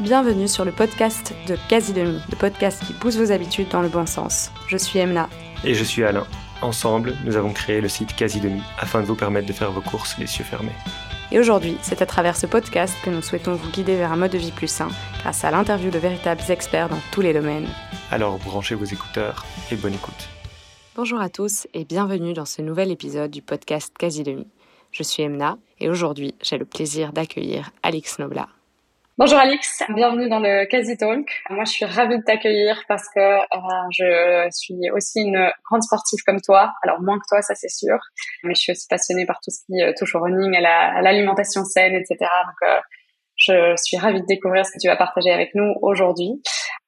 Bienvenue sur le podcast de Quasi Demi, le podcast qui pousse vos habitudes dans le bon sens. Je suis Emna. Et je suis Alain. Ensemble, nous avons créé le site Quasi Demi afin de vous permettre de faire vos courses les yeux fermés. Et aujourd'hui, c'est à travers ce podcast que nous souhaitons vous guider vers un mode de vie plus sain grâce à l'interview de véritables experts dans tous les domaines. Alors branchez vos écouteurs et bonne écoute. Bonjour à tous et bienvenue dans ce nouvel épisode du podcast Quasi Demi. Je suis Emna et aujourd'hui, j'ai le plaisir d'accueillir Alix Nobla. Bonjour Alix, bienvenue dans le Quasi Talk. Moi, je suis ravie de t'accueillir parce que euh, je suis aussi une grande sportive comme toi. Alors moins que toi, ça c'est sûr, mais je suis aussi passionnée par tout ce qui euh, touche au running, à l'alimentation saine, etc. Donc, euh, je suis ravie de découvrir ce que tu vas partager avec nous aujourd'hui.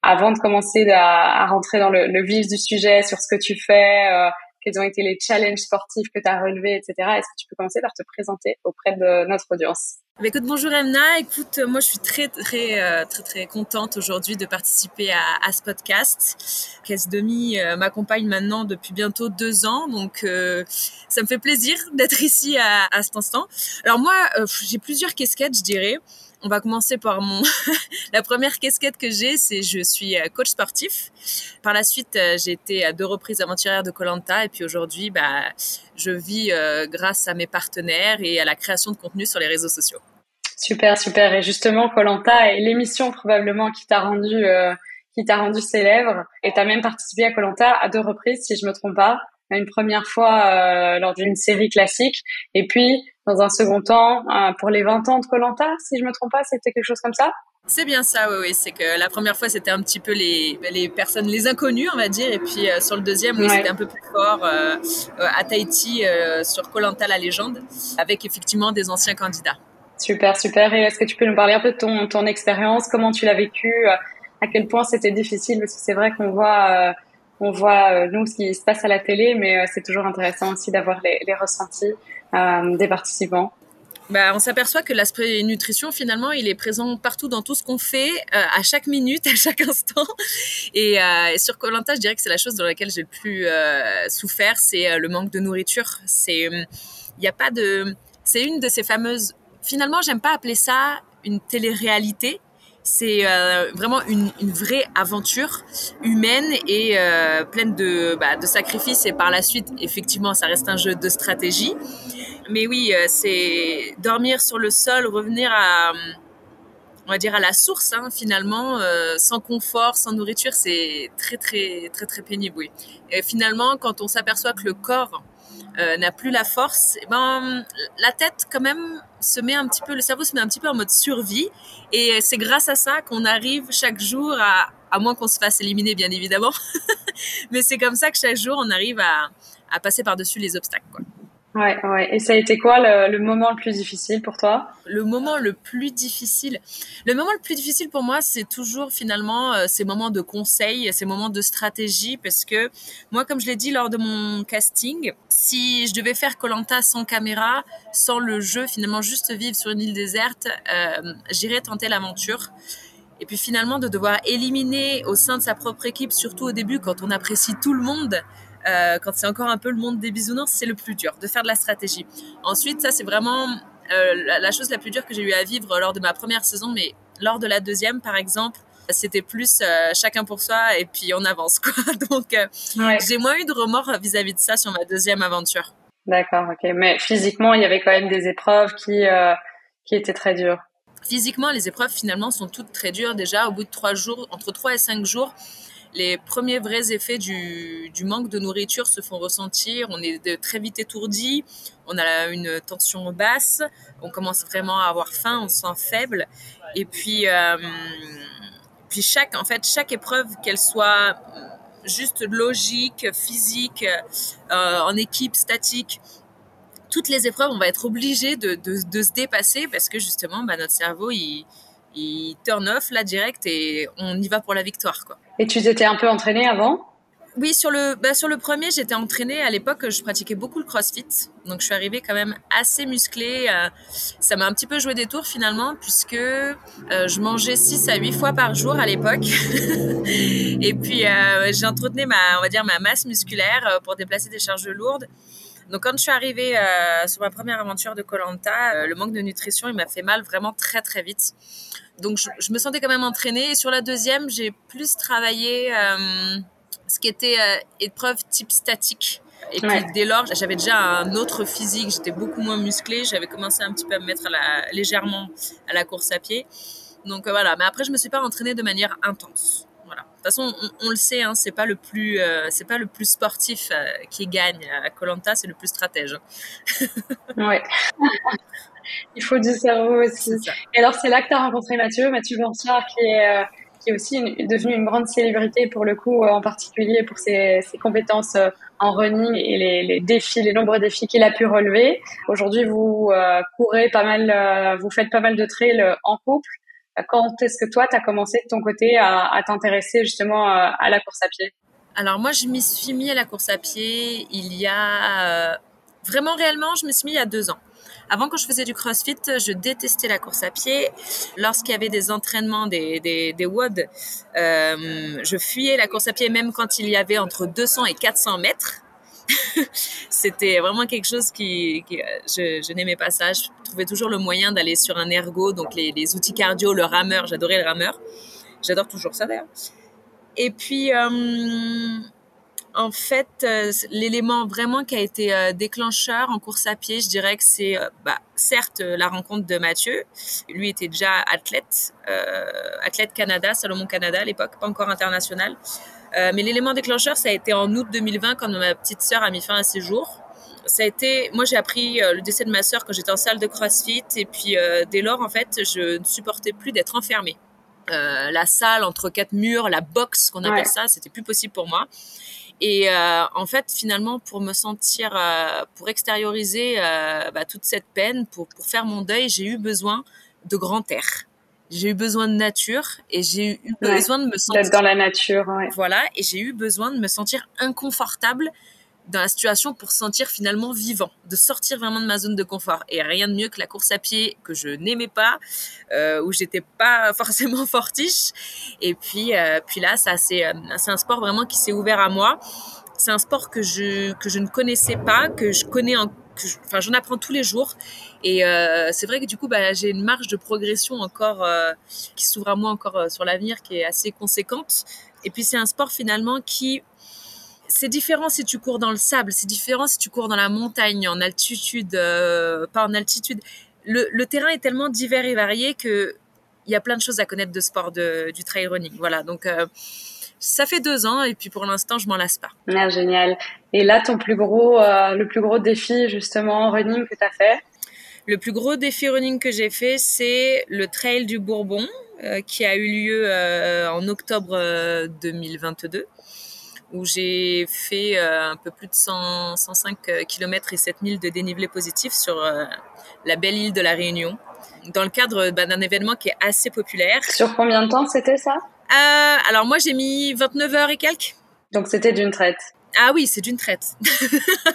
Avant de commencer à, rentrer dans le, le, vif du sujet sur ce que tu fais, euh, quels ont été les challenges sportifs que tu as relevés, etc. Est-ce que tu peux commencer par te présenter auprès de notre audience? Bah, écoute, bonjour Emna. Écoute, moi je suis très très euh, très très contente aujourd'hui de participer à, ce podcast. Caisse Demi euh, m'accompagne maintenant depuis bientôt deux ans, donc euh, ça me fait plaisir d'être ici à cet instant. Alors moi, j'ai plusieurs casquettes, je dirais. On va commencer par mon la première casquette que j'ai, c'est je suis coach sportif. Par la suite, j'ai été à deux reprises aventurière de Colanta et puis aujourd'hui, bah, je vis grâce à mes partenaires et à la création de contenu sur les réseaux sociaux. Super, super. Et justement, Colanta est l'émission probablement qui t'a rendu euh, qui t'a rendu célèbre. Et t'as même participé à Colanta à deux reprises, si je me trompe pas. Une première fois euh, lors d'une série classique, et puis dans un second temps euh, pour les 20 ans de Colanta, si je me trompe pas, c'était quelque chose comme ça? C'est bien ça, oui, oui. C'est que la première fois, c'était un petit peu les, les personnes, les inconnues, on va dire. Et puis euh, sur le deuxième, oui, c'était un peu plus fort euh, à Tahiti, euh, sur Colanta la légende, avec effectivement des anciens candidats. Super, super. Et est-ce que tu peux nous parler un peu de ton, ton expérience? Comment tu l'as vécu? À quel point c'était difficile? Parce que c'est vrai qu'on voit, on voit nous ce qui se passe à la télé, mais c'est toujours intéressant aussi d'avoir les, ressentis des participants. Bah, on s'aperçoit que l'aspect nutrition, finalement, il est présent partout dans tout ce qu'on fait, euh, à chaque minute, à chaque instant. Et, euh, sur Colanta, je dirais que c'est la chose dans laquelle j'ai le plus euh, souffert, c'est euh, le manque de nourriture. C'est, il a pas de, c'est une de ces fameuses. Finalement, j'aime pas appeler ça une télé-réalité. C'est euh, vraiment une, vraie aventure humaine et euh, pleine de, bah, de sacrifices. Et par la suite, effectivement, ça reste un jeu de stratégie. Mais oui, euh, c'est dormir sur le sol, revenir à, on va dire à la source hein, finalement, sans confort, sans nourriture, c'est très très très très pénible. Et finalement, quand on s'aperçoit que le corps n'a plus la force, eh ben la tête quand même se met un petit peu, le cerveau se met un petit peu en mode survie, et c'est grâce à ça qu'on arrive chaque jour à, à moins qu'on se fasse éliminer bien évidemment, mais c'est comme ça que chaque jour on arrive à, à passer par dessus les obstacles. Quoi. Ouais, ouais. Et ça a été quoi le, moment le plus difficile pour toi? Le moment le plus difficile, le moment le plus difficile pour moi, c'est toujours finalement euh, ces moments de conseil, ces moments de stratégie, parce que moi, comme je l'ai dit lors de mon casting, si je devais faire Colanta sans caméra, sans le jeu, finalement juste vivre sur une île déserte, euh, j'irais tenter l'aventure. Et puis finalement de devoir éliminer au sein de sa propre équipe, surtout au début quand on apprécie tout le monde, euh, quand c'est encore un peu le monde des bisounours, c'est le plus dur, de faire de la stratégie. Ensuite, ça, c'est vraiment euh, la, la, chose la plus dure que j'ai eu à vivre lors de ma première saison, mais lors de la deuxième, par exemple, c'était plus euh, chacun pour soi et puis on avance, quoi. Donc, ouais. j'ai moins eu de remords vis-à-vis -vis de ça sur ma deuxième aventure. D'accord, ok. Mais physiquement, il y avait quand même des épreuves qui, qui étaient très dures. Physiquement, les épreuves, finalement, sont toutes très dures. Déjà, au bout de trois jours, entre trois et cinq jours, les premiers vrais effets du, manque de nourriture se font ressentir. On est très vite étourdi, on a une tension basse, on commence vraiment à avoir faim, on se sent faible. Et puis, euh, chaque, en fait, chaque épreuve, qu'elle soit juste logique, physique, euh, en équipe, statique, toutes les épreuves, on va être obligé de, se dépasser parce que justement, bah, notre cerveau, il, il turn off là direct et on y va pour la victoire. Et tu t'étais un peu entraînée avant? Oui, sur le, bah, sur le premier, j'étais entraînée. À l'époque, je pratiquais beaucoup le crossfit. Donc, je suis arrivée quand même assez musclée. Euh, ça m'a un petit peu joué des tours finalement, puisque euh, je mangeais 6 à 8 fois par jour à l'époque. Et puis, euh, j'ai entretenu ma, ma masse musculaire pour déplacer des charges lourdes. Donc quand je suis arrivée euh, sur ma première aventure de Colanta, euh, le manque de nutrition, il m'a fait mal vraiment très très vite. Donc je, je, me sentais quand même entraînée. Et sur la deuxième, j'ai plus travaillé euh, ce qui était épreuve type statique. Et puis ouais. dès lors, j'avais déjà un autre physique, j'étais beaucoup moins musclée, j'avais commencé un petit peu à me mettre à la, légèrement à la course à pied. Donc voilà, mais après je me suis pas entraînée de manière intense. Toute façon, on, on le sait, hein, c'est pas le plus, euh, c'est pas le plus sportif euh, qui gagne à Colanta, c'est le plus stratège. ouais. Il faut du cerveau aussi. Et alors c'est là que tu as rencontré Mathieu, Mathieu Blanchard, qui est euh, qui est aussi une, devenu une grande célébrité pour le coup, en particulier pour ses, ses compétences en running et les, les, défis, les nombreux défis qu'il a pu relever. Aujourd'hui, vous courez pas mal, vous faites pas mal de trails en couple. Quand est-ce que toi, tu as commencé de ton côté à, à t'intéresser justement à la course à pied? Alors moi, je m'y suis mis à la course à pied il y a... Euh, vraiment réellement, je me suis mis il y a deux ans. Avant, quand je faisais du crossfit, je détestais la course à pied. Lorsqu'il y avait des entraînements, des, des, des WOD, euh, je fuyais la course à pied même quand il y avait entre 200 et 400 mètres. C'était vraiment quelque chose qui, qui je, n'aimais pas ça. Je trouvais toujours le moyen d'aller sur un ergo, donc les, outils cardio, le rameur. J'adorais le rameur. J'adore toujours ça d'ailleurs. Et puis, euh, en fait, euh, l'élément vraiment qui a été euh, déclencheur en course à pied, je dirais que c'est, euh, bah, certes, la rencontre de Mathieu. Lui était déjà athlète, athlète Canada, Salomon Canada à l'époque, pas encore international. Mais l'élément déclencheur, ça a été en août 2020 quand ma petite sœur a mis fin à ses jours. Ça a été, moi j'ai appris le décès de ma sœur quand j'étais en salle de CrossFit et puis dès lors en fait, je ne supportais plus d'être enfermée. Euh, la salle entre quatre murs, la box qu'on appelle ouais. ça, c'était plus possible pour moi. Et euh, en fait, finalement, pour me sentir, euh, pour extérioriser euh, bah, toute cette peine, pour, pour faire mon deuil, j'ai eu besoin de grand air. J'ai eu besoin de nature et j'ai eu ouais. besoin de me sentir dans la nature. Ouais. Voilà, et j'ai eu besoin de me sentir inconfortable dans la situation pour sentir finalement vivant, de sortir vraiment de ma zone de confort. Et rien de mieux que la course à pied que je n'aimais pas, euh, où j'étais pas forcément fortiche. Et puis, euh, puis là, ça c'est c'est un sport vraiment qui s'est ouvert à moi. C'est un sport que je que je ne connaissais pas, que je connais en enfin j'en apprends tous les jours et euh, c'est vrai que du coup bah, j'ai une marge de progression encore euh, qui s'ouvre à moi encore euh, sur l'avenir qui est assez conséquente et puis c'est un sport finalement qui c'est différent si tu cours dans le sable, c'est différent si tu cours dans la montagne, en altitude, pas en altitude. Le, terrain est tellement divers et varié que il y a plein de choses à connaître de sport de, du trail running. Voilà, donc ça fait deux ans et puis pour l'instant je m'en lasse pas. Ah, génial. Et là, ton plus gros, euh, le plus gros défi justement en running que tu as fait? Le plus gros défi running que j'ai fait, c'est le trail du Bourbon euh, qui a eu lieu euh, en octobre 2022 où j'ai fait euh, un peu plus de 100, 105 km et 7000 de dénivelé positif sur euh, la belle île de la Réunion, dans le cadre bah, d'un événement qui est assez populaire. Sur combien de temps c'était ça? Euh, Alors moi j'ai mis 29 heures et quelques. Donc c'était d'une traite Ah oui, c'est d'une traite.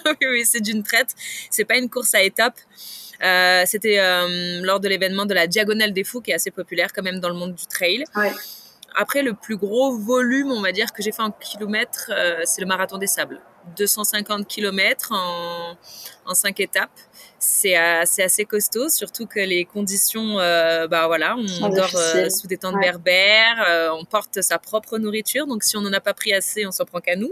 oui, oui c'est d'une traite. C'est pas une course à étapes. Euh, c'était euh, lors de l'événement de la Diagonale des Fous, qui est assez populaire quand même dans le monde du trail. Ouais. Après, le plus gros volume, on va dire, que j'ai fait en kilomètres, euh, c'est le marathon des sables. 250 kilomètres en, en cinq étapes. C'est assez, costaud, surtout que les conditions, euh, bah voilà, on dort euh, sous des tentes ouais. berbères, euh, on porte sa propre nourriture, donc si on n'en a pas pris assez, on s'en prend qu'à nous.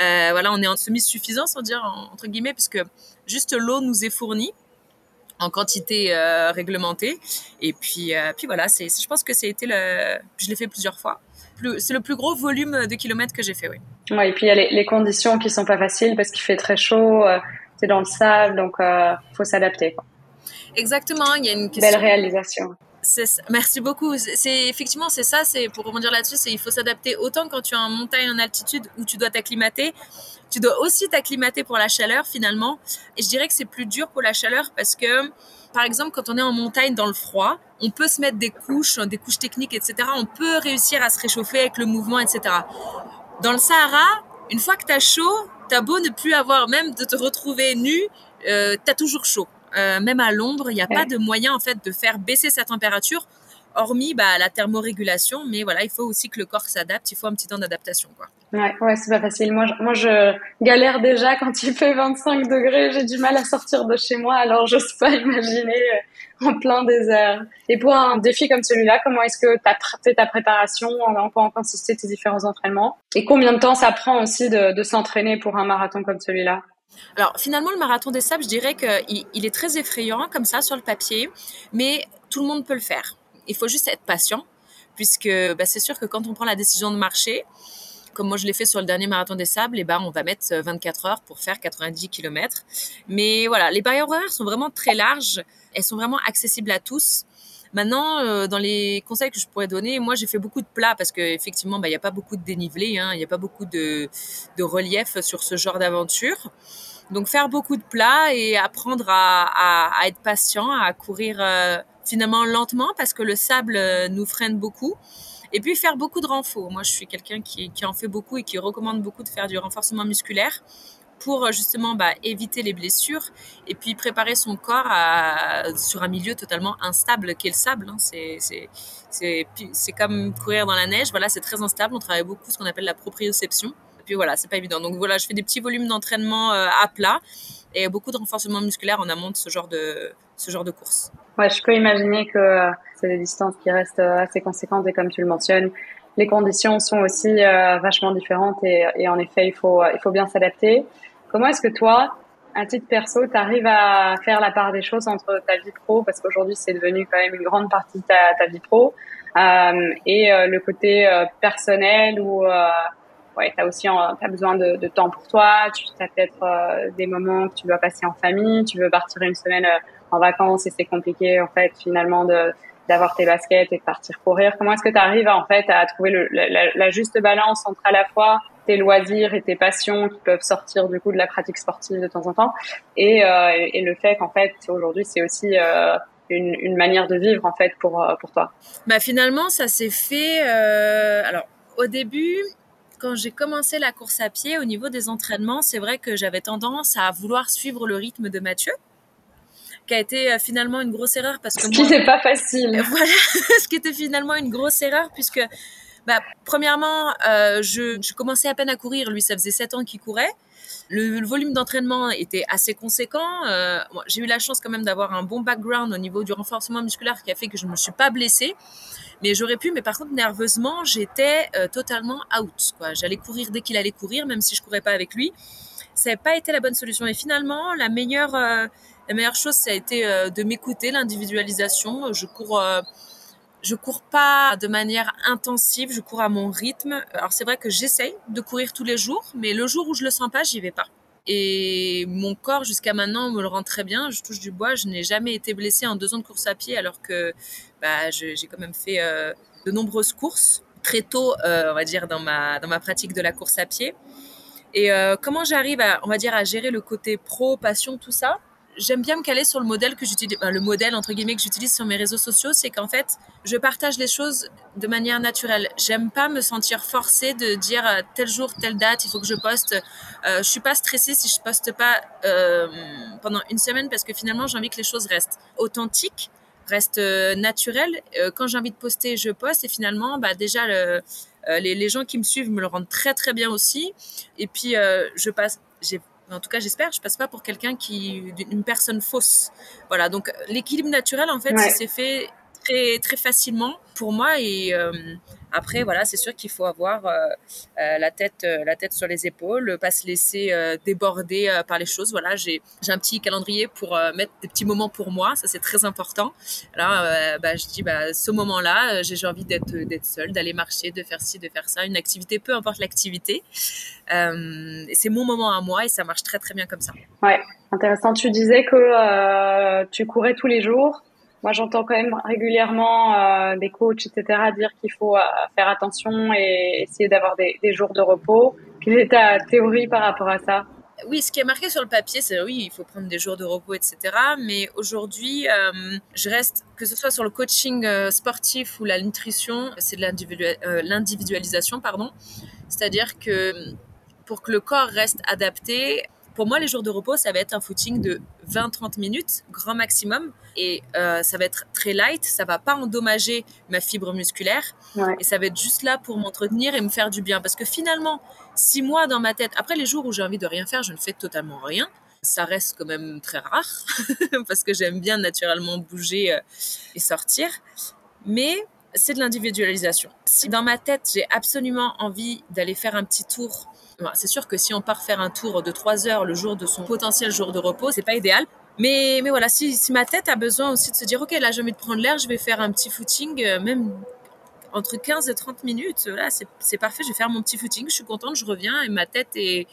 Euh, voilà, on est en semi-suffisance, on dire, entre guillemets, puisque juste l'eau nous est fournie en quantité euh, réglementée. Et puis, euh, puis voilà, c'est, je pense que c'était le, je l'ai fait plusieurs fois. C'est le plus gros volume de kilomètres que j'ai fait, oui. Ouais, et puis il y a les, les, conditions qui sont pas faciles parce qu'il fait très chaud, euh, c'est dans le sable, donc euh, faut s'adapter. Exactement, il y a une question. Belle réalisation. Merci beaucoup. C'est effectivement c'est ça. C'est pour rebondir là-dessus, c'est il faut s'adapter autant quand tu es en montagne en altitude où tu dois t'acclimater. Tu dois aussi t'acclimater pour la chaleur finalement. Et je dirais que c'est plus dur pour la chaleur parce que par exemple quand on est en montagne dans le froid, on peut se mettre des couches, des couches techniques, etc. On peut réussir à se réchauffer avec le mouvement, etc. Dans le Sahara, une fois que t'as chaud, t'as beau ne plus avoir même de te retrouver nu, euh, t'as toujours chaud. Euh, même à l'ombre, il n'y a ouais. pas de moyen en fait de faire baisser sa température hormis bah, la thermorégulation, mais voilà, il faut aussi que le corps s'adapte, il faut un petit temps d'adaptation. Quoi. Ouais, ouais, c'est pas facile. Moi, je, moi, je galère déjà quand il fait 25 degrés. J'ai du mal à sortir de chez moi, alors j'ose pas imaginer euh, en plein désert. Et pour un défi comme celui-là, comment est-ce que tu as fait ta préparation En quoi ont consisté tes différents entraînements? Et combien de temps ça prend aussi de, de s'entraîner pour un marathon comme celui-là? Alors finalement, le marathon des sables, je dirais qu'il il est très effrayant comme ça sur le papier, mais tout le monde peut le faire. Il faut juste être patient, puisque bah, c'est sûr que quand on prend la décision de marcher, comme moi je l'ai fait sur le dernier marathon des sables, et eh ben on va mettre 24 heures pour faire 90 km. Mais voilà, les barrières horaires sont vraiment très larges, elles sont vraiment accessibles à tous. Maintenant, euh, dans les conseils que je pourrais donner, moi j'ai fait beaucoup de plats parce qu'effectivement, bah, il n'y a pas beaucoup de dénivelé, hein, il n'y a pas beaucoup de, relief sur ce genre d'aventure. Donc faire beaucoup de plats et apprendre à, à, être patient, à courir euh, finalement lentement parce que le sable euh, nous freine beaucoup. Et puis faire beaucoup de renfort. Moi, je suis quelqu'un qui, en fait beaucoup et qui recommande beaucoup de faire du renforcement musculaire pour euh, justement bah, éviter les blessures et puis préparer son corps sur un milieu totalement instable qu'est le sable. Hein. C'est comme courir dans la neige. Voilà, c'est très instable. On travaille beaucoup ce qu'on appelle la proprioception. Et puis voilà, c'est pas évident. Donc voilà, je fais des petits volumes d'entraînement euh, à plat et beaucoup de renforcement musculaire en amont de, ce genre de course. Ouais, je peux imaginer que euh, c'est des distances qui restent euh, assez conséquentes et comme tu le mentionnes, les conditions sont aussi euh, vachement différentes et, et, en effet, il faut, il faut bien s'adapter. Comment est-ce que toi, à titre perso, tu arrives à faire la part des choses entre ta vie pro, parce qu'aujourd'hui c'est devenu quand même une grande partie de ta, ta vie pro, euh, et le côté personnel où ouais, tu as aussi as besoin de, de, temps pour toi, tu as peut-être des moments que tu dois passer en famille, tu veux partir une semaine en vacances et c'est compliqué en fait finalement d'avoir tes baskets et de partir courir. Comment est-ce que tu arrives en fait à trouver le, la, la, juste balance entre à la fois tes loisirs et tes passions qui peuvent sortir du coup de la pratique sportive de temps en temps et, euh, et le fait qu'en fait aujourd'hui c'est aussi euh, une, une, manière de vivre en fait pour euh, pour toi? Bah finalement ça s'est fait euh, alors au début quand j'ai commencé la course à pied au niveau des entraînements c'est vrai que j'avais tendance à vouloir suivre le rythme de Mathieu qui a été euh, finalement une grosse erreur parce que ce qui n'est pas facile. Voilà, ce qui était finalement une grosse erreur puisque bah, premièrement, euh, je, je, commençais à peine à courir. Lui, ça faisait sept ans qu'il courait. Le, le volume d'entraînement était assez conséquent. Euh, j'ai eu la chance quand même d'avoir un bon background au niveau du renforcement musculaire qui a fait que je ne me suis pas blessée. Mais j'aurais pu, mais par contre, nerveusement, j'étais euh, totalement out. J'allais courir dès qu'il allait courir, même si je courais pas avec lui. Ça n'a pas été la bonne solution. Et finalement, la meilleure euh, la meilleure chose, ça a été euh, de m'écouter, l'individualisation. Je cours, je cours pas de manière intensive, je cours à mon rythme. Alors c'est vrai que j'essaye de courir tous les jours, mais le jour où je le sens pas, j'y vais pas. Et mon corps, jusqu'à maintenant, me le rend très bien. Je touche du bois. Je n'ai jamais été blessée en deux ans de course à pied, alors que bah, j'ai quand même fait euh, de nombreuses courses très tôt, on va dire, dans ma, dans ma pratique de la course à pied. Et comment j'arrive à, on va dire, à gérer le côté pro, passion, tout ça? J'aime bien me caler sur le modèle que j'utilise, le modèle entre guillemets que j'utilise sur mes réseaux sociaux, c'est qu'en fait, je partage les choses de manière naturelle. J'aime pas me sentir forcée de dire euh, tel jour, telle date, il faut que je poste. Euh, je suis pas stressée si je poste pas euh, pendant une semaine parce que finalement, j'ai envie que les choses restent authentiques, restent euh, naturelles. Euh, quand j'ai envie de poster, je poste et finalement, bah déjà le, les, les, gens qui me suivent me le rendent très très bien aussi. Et puis, je passe, j'ai en tout cas j'espère, je passe pas pour quelqu'un qui une personne fausse. Voilà, donc l'équilibre naturel en fait, ouais. c'est fait très très facilement pour moi et euh, après voilà, c'est sûr qu'il faut avoir euh, euh, la tête euh, la tête sur les épaules, pas se laisser déborder par les choses. Voilà, j'ai un petit calendrier pour mettre des petits moments pour moi, ça c'est très important. Alors bah, je dis bah ce moment-là, j'ai envie d'être d'être seule, d'aller marcher, de faire ci, de faire ça, une activité peu importe l'activité. c'est mon moment à moi et ça marche très très bien comme ça. Ouais, intéressant. Tu disais que tu courais tous les jours. Moi, j'entends quand même régulièrement euh, des coachs, etc., dire qu'il faut euh, faire attention et essayer d'avoir des, jours de repos. Quelle est ta théorie par rapport à ça? Oui, ce qui est marqué sur le papier, c'est oui, il faut prendre des jours de repos, etc. Mais aujourd'hui, euh, je reste, que ce soit sur le coaching euh, sportif ou la nutrition, c'est de l'individualisation, pardon. C'est-à-dire que pour que le corps reste adapté, pour moi, les jours de repos, ça va être un footing de 20-30 minutes, grand maximum. Et euh, ça va être très light, ça va pas endommager ma fibre musculaire. Et ça va être juste là pour m'entretenir et me faire du bien. Parce que finalement, si moi, dans ma tête, après les jours où j'ai envie de rien faire, je ne fais totalement rien. Ça reste quand même très rare parce que j'aime bien naturellement bouger euh, et sortir. Mais c'est de l'individualisation. Si dans ma tête, j'ai absolument envie d'aller faire un petit tour c'est sûr que si on part faire un tour de 3 heures le jour de son potentiel jour de repos, c'est pas idéal. Mais, mais voilà, si, si, ma tête a besoin aussi de se dire, OK, là, j'ai envie de prendre l'air, je vais faire un petit footing, euh, même entre 15 et 30 minutes, là, c'est parfait, je vais faire mon petit footing, je suis contente, je reviens et ma tête est,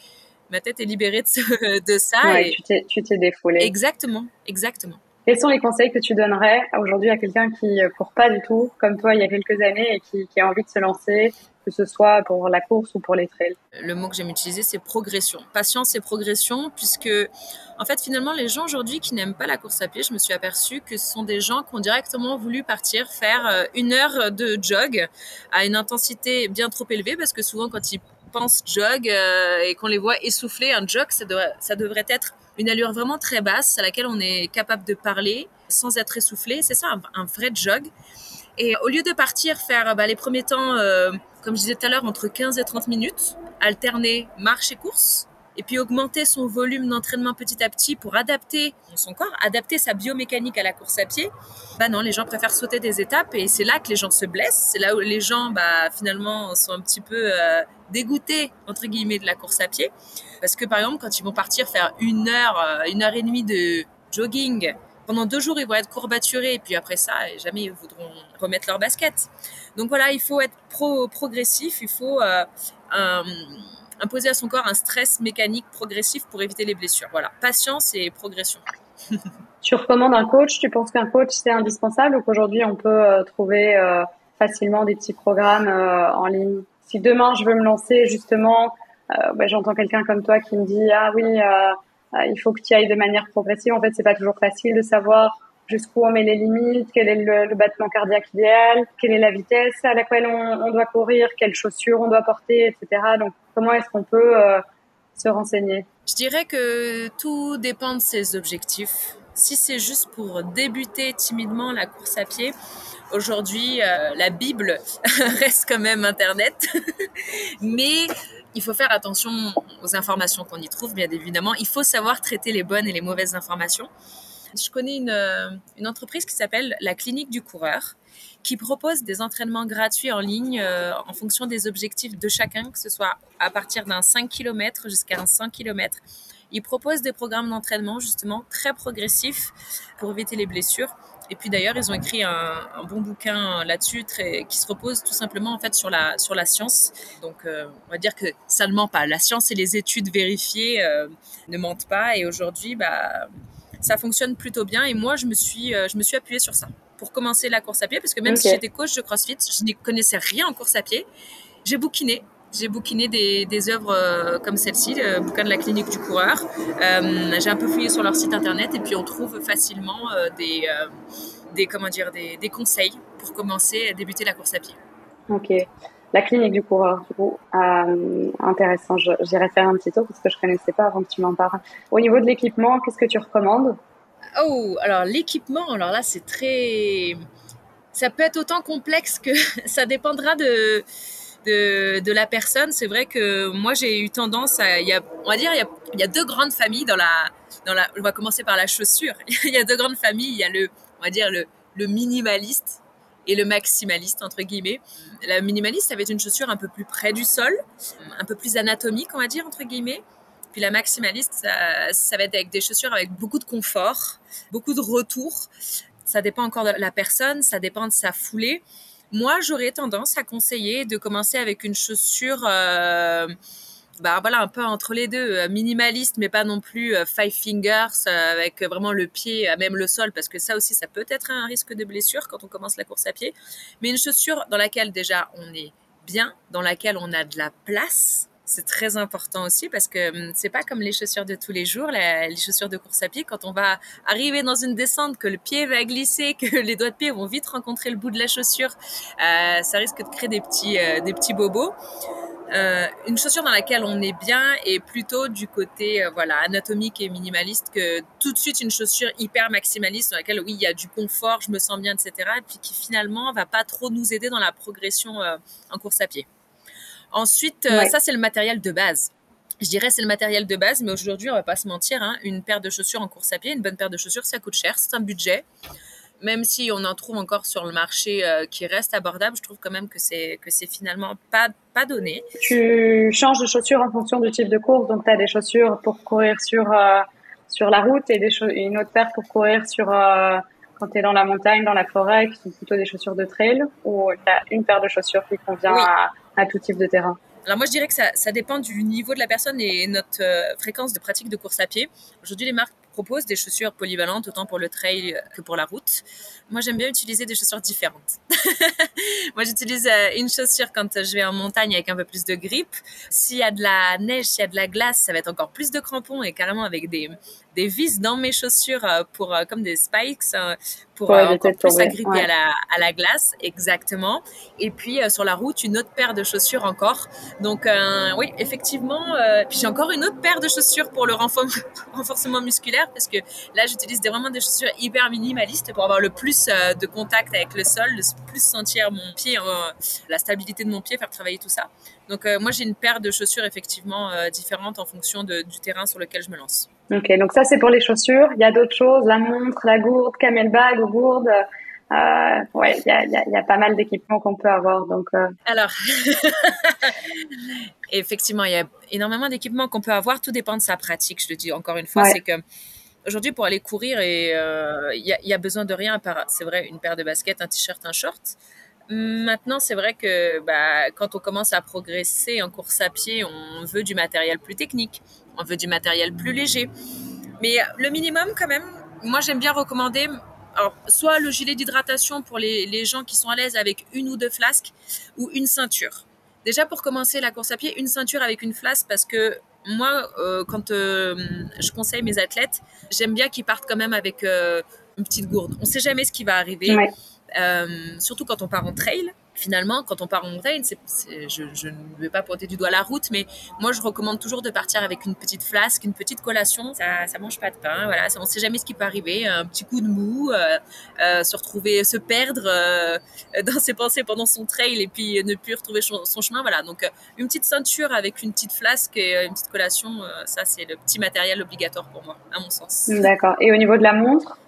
ma tête est libérée de, de ça. Ouais, tu t'es défoulé. Exactement, exactement. Quels sont les conseils que tu donnerais aujourd'hui à quelqu'un qui court pas du tout, comme toi il y a quelques années, et qui, qui a envie de se lancer, que ce soit pour la course ou pour les trails? Le mot que j'aime utiliser, c'est progression. Patience et progression, puisque, en fait, finalement, les gens aujourd'hui qui n'aiment pas la course à pied, je me suis aperçue que ce sont des gens qui ont directement voulu partir faire euh, une heure de jog à une intensité bien trop élevée, parce que souvent, quand ils pensent jog euh, et qu'on les voit essouffler, un jog, ça, ça devrait être une allure vraiment très basse à laquelle on est capable de parler sans être essoufflé. C'est ça, un, vrai jog. Et au lieu de partir faire bah, les premiers temps euh, comme je disais tout à l'heure, entre 15 et 30 minutes, alterner marche et course, et puis augmenter son volume d'entraînement petit à petit pour adapter son corps, adapter sa biomécanique à la course à pied. Bah non, les gens préfèrent sauter des étapes et c'est là que les gens se blessent. C'est là où les gens, bah, finalement, sont un petit peu euh, dégoûtés, entre guillemets, de la course à pied. Parce que, par exemple, quand ils vont partir faire une heure, euh, une heure et demie de jogging, pendant deux jours, ils vont être courbaturés et puis après ça, jamais ils voudront remettre leur basket. Donc voilà, il faut être pro progressif, il faut euh, imposer à son corps un stress mécanique progressif pour éviter les blessures. Voilà, patience et progression. tu recommandes un coach? Tu penses qu'un coach c'est indispensable ou qu'aujourd'hui on peut euh, trouver euh, facilement des petits programmes en ligne? Si demain je veux me lancer justement, bah, j'entends quelqu'un comme toi qui me dit ah oui il faut que tu ailles de manière progressive. En fait, c'est pas toujours facile de savoir jusqu'où on met les limites, quel est le, battement cardiaque idéal, quelle est la vitesse à laquelle on, doit courir, quelles chaussures on doit porter, etc. Donc, comment est-ce qu'on peut euh, se renseigner? Je dirais que tout dépend de ses objectifs. Si c'est juste pour débuter timidement la course à pied, aujourd'hui, euh, la Bible reste quand même Internet. Mais il faut faire attention aux informations qu'on y trouve, bien évidemment. Il faut savoir traiter les bonnes et les mauvaises informations. Je connais une, euh, une entreprise qui s'appelle la Clinique du Coureur, qui propose des entraînements gratuits en ligne euh, en fonction des objectifs de chacun, que ce soit à partir d'un 5 km jusqu'à un 100 km. Ils proposent des programmes d'entraînement justement très progressifs pour éviter les blessures. Et puis d'ailleurs, ils ont écrit un, bon bouquin là-dessus qui se repose tout simplement en fait sur la, sur la science. Donc euh, on va dire que ça ne ment pas. La science et les études vérifiées ne mentent pas. Et aujourd'hui, bah, ça fonctionne plutôt bien. Et moi, je me suis, euh, je me suis appuyée sur ça pour commencer la course à pied, parce que même si j'étais coach de CrossFit, je n'y connaissais rien en course à pied. J'ai bouquiné. J'ai bouquiné des, des œuvres euh, comme celle-ci, le bouquin de la clinique du coureur. Euh, j'ai un peu fouillé sur leur site internet et puis on trouve facilement des, des, comment dire, des, des conseils pour commencer à débuter la course à pied. Ok la clinique du coureur, du coup, euh, intéressant. J'irai faire un petit tour parce que je connaissais pas avant que tu m'en parles. Au niveau de l'équipement, qu'est-ce que tu recommandes? Oh, alors l'équipement, alors là, c'est très. Ça peut être autant complexe que ça dépendra de, de, la personne. C'est vrai que moi, j'ai eu tendance à. Y on va dire, il y a, il y a deux grandes familles dans la, dans la. On va commencer par la chaussure. il y a deux grandes familles. Il y a le, on va dire, le, le minimaliste et le maximaliste entre guillemets. La minimaliste, ça va être une chaussure un peu plus près du sol, un peu plus anatomique, on va dire entre guillemets. Puis la maximaliste, ça, va être avec des chaussures avec beaucoup de confort, beaucoup de retour. Ça dépend encore de la personne, ça dépend de sa foulée. Moi, j'aurais tendance à conseiller de commencer avec une chaussure euh, bah voilà un peu entre les deux euh, minimaliste mais pas non plus euh, five fingers euh, avec vraiment le pied même le sol parce que ça aussi ça peut être un risque de blessure quand on commence la course à pied mais une chaussure dans laquelle déjà on est bien dans laquelle on a de la place c'est très important aussi parce que hum, c'est pas comme les chaussures de tous les jours, les chaussures de course à pied. Quand on va arriver dans une descente, que le pied va glisser, que les doigts de pied vont vite rencontrer le bout de la chaussure, ça risque de créer des petits, des petits bobos. Euh, une chaussure dans laquelle on est bien et plutôt du côté voilà anatomique et minimaliste que tout de suite une chaussure hyper maximaliste dans laquelle oui il y a du confort, je me sens bien, etc. Et puis qui finalement va pas trop nous aider dans la progression en course à pied. Ensuite, ça c'est le matériel de base je dirais c'est le matériel de base, mais aujourd'hui, on va pas se mentir, hein, une paire de chaussures en course à pied, une bonne paire de chaussures, ça coûte cher, c'est un budget. Même si on en trouve encore sur le marché euh, qui reste abordable, je trouve quand même que c'est que c'est finalement pas pas donné. Tu changes de chaussures en fonction du type de course, donc tu as des chaussures pour courir sur euh, sur la route et des une autre paire pour courir sur euh, quand tu es dans la montagne, dans la forêt, qui sont plutôt des chaussures de trail, ou tu as une paire de chaussures qui convient à, à tout type de terrain? Alors moi, je dirais que ça, ça, dépend du niveau de la personne et notre euh, fréquence de pratique de course à pied. Aujourd'hui, les marques proposent des chaussures polyvalentes autant pour le trail que pour la route. Moi, j'aime bien utiliser des chaussures différentes. Moi, j'utilise euh, une chaussure quand je vais en montagne avec un peu plus de grippe. S'il y a de la neige, s'il y a de la glace, ça va être encore plus de crampons et carrément avec des, des vis dans mes chaussures euh, pour comme des spikes pour ouais, encore plus s'agripper à, la, à la glace, exactement. Et puis sur la route, une autre paire de chaussures encore donc euh, oui, effectivement. Euh, puis j'ai encore une autre paire de chaussures pour le renforcement musculaire parce que là j'utilise vraiment des chaussures hyper minimalistes pour avoir le plus euh, de contact avec le sol, le plus sentir mon pied, la stabilité de mon pied, faire travailler tout ça. Donc moi j'ai une paire de chaussures effectivement différentes en fonction du terrain sur lequel je me lance. Ok, donc ça c'est pour les chaussures. Il y a d'autres choses, la montre, la gourde, camelback, gourde. Euh, ouais, il y a, y, y a, pas mal d'équipements qu'on peut avoir. Donc, euh. Alors, effectivement, il y a énormément d'équipements qu'on peut avoir. Tout dépend de sa pratique. Je te dis encore une fois, c'est que aujourd'hui, pour aller courir, euh, il y, a, y, a, besoin de rien c'est vrai, une paire de baskets, un t-shirt, un short. Maintenant, c'est vrai que bah, quand on commence à progresser en course à pied, on veut du matériel plus technique, on veut du matériel plus léger. Mais le minimum, quand même, moi, j'aime bien recommander alors, soit le gilet d'hydratation pour les, gens qui sont à l'aise avec une ou deux flasques ou une ceinture. Déjà pour commencer la course à pied, une ceinture avec une flasque parce que moi, euh, quand euh, je conseille mes athlètes, j'aime bien qu'ils partent quand même avec euh, une petite gourde. On ne sait jamais ce qui va arriver. Surtout quand on part en trail finalement, quand on part en montagne, je, ne vais pas pointer du doigt la route, mais moi, je recommande toujours de partir avec une petite flasque, une petite collation. Ça, ça mange pas de pain. Voilà, on ne sait jamais ce qui peut arriver. Un petit coup de mou, euh, euh, se retrouver, se perdre euh, dans ses pensées pendant son trail et puis ne plus retrouver son, son chemin. Voilà, donc une petite ceinture avec une petite flasque et une petite collation, ça, c'est le petit matériel obligatoire pour moi, à mon sens. D'accord. Et au niveau de la montre?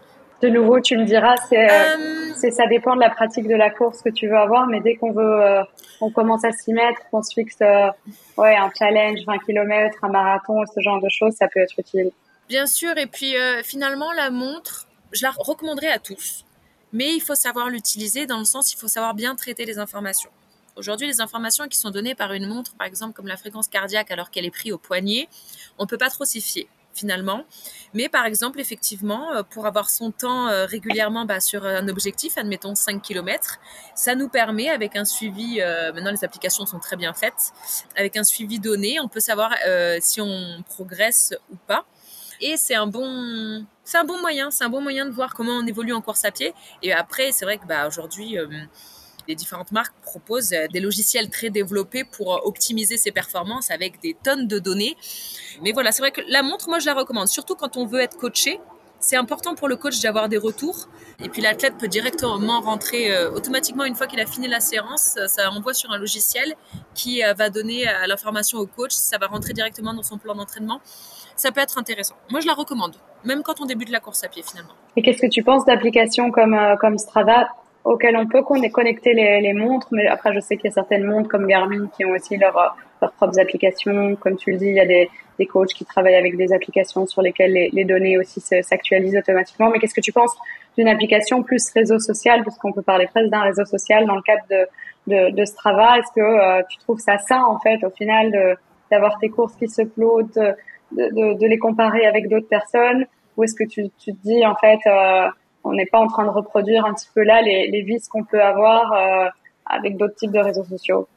De nouveau, tu me diras, c'est, euh... c'est ça dépend de la pratique de la course que tu veux avoir, mais dès qu'on veut, euh, on commence à s'y mettre, qu'on se fixe, euh, ouais, un challenge, 20 km, un marathon, ce genre de choses, ça peut être utile. Bien sûr, et puis euh, finalement, la montre, je la recommanderais à tous, mais il faut savoir l'utiliser dans le sens, il faut savoir bien traiter les informations. Aujourd'hui, les informations qui sont données par une montre, par exemple comme la fréquence cardiaque alors qu'elle est prise au poignet, on peut pas trop s'y fier finalement. Mais par exemple, effectivement, euh, pour avoir son temps euh, régulièrement bah, sur un objectif, admettons 5 km, ça nous permet, avec un suivi, euh, maintenant les applications sont très bien faites, avec un suivi donné, on peut savoir euh, si on progresse ou pas. Et c'est un bon, c'est un bon moyen, c'est un bon moyen de voir comment on évolue en course à pied. Et après, c'est vrai que bah, aujourd'hui, euh, les différentes marques proposent euh, des logiciels très développés pour euh, optimiser ses performances avec des tonnes de données. Mais voilà, c'est vrai que la montre, moi, je la recommande, surtout quand on veut être coaché. C'est important pour le coach d'avoir des retours. Et puis l'athlète peut directement rentrer euh, automatiquement une fois qu'il a fini la séance. Ça envoie sur un logiciel qui va donner l'information au coach. Ça va rentrer directement dans son plan d'entraînement. Ça peut être intéressant. Moi, je la recommande, même quand on débute la course à pied finalement. Et qu'est-ce que tu penses d'applications comme, comme Strava auxquelles on peut connecter les, les montres, mais après je sais qu'il y a certaines montres comme Garmin qui ont aussi leur, leurs propres applications. Comme tu le dis, il y a des, des coachs qui travaillent avec des applications sur lesquelles les, les données aussi s'actualisent automatiquement. Mais qu'est-ce que tu penses d'une application plus réseau social, parce qu'on peut parler presque d'un réseau social dans le cadre de, de, de Strava Est-ce que euh, tu trouves ça sain en fait au final d'avoir tes courses qui se uploadent, de, de, de, les comparer avec d'autres personnes, ou est-ce que tu, tu te dis en fait euh, on n'est pas en train de reproduire un petit peu là les, les vices qu'on peut avoir euh, avec d'autres types de réseaux sociaux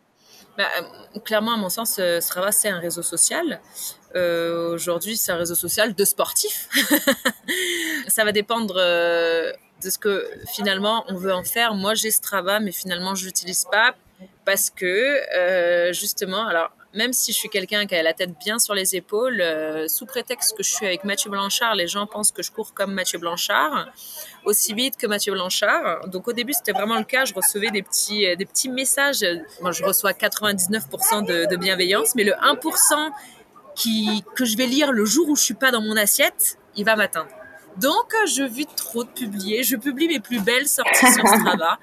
bah, Clairement, à mon sens, euh, Strava, c'est un réseau social. Euh, Aujourd'hui, c'est un réseau social de sportifs. Ça va dépendre euh, de ce que finalement on veut en faire. Moi, j'ai Strava, mais finalement, je l'utilise pas parce que euh, justement, alors même si je suis quelqu'un qui a la tête bien sur les épaules, euh, sous prétexte que je suis avec Mathieu Blanchard, les gens pensent que je cours comme Mathieu Blanchard, aussi vite que Mathieu Blanchard. Donc au début, c'était vraiment le cas. Je recevais des petits, euh, des petits messages. Moi, je reçois 99% de, de, bienveillance, mais le 1% qui, que je vais lire le jour où je suis pas dans mon assiette, il va m'atteindre. Donc, je vis trop de publier. Je publie mes plus belles sorties sur Strava.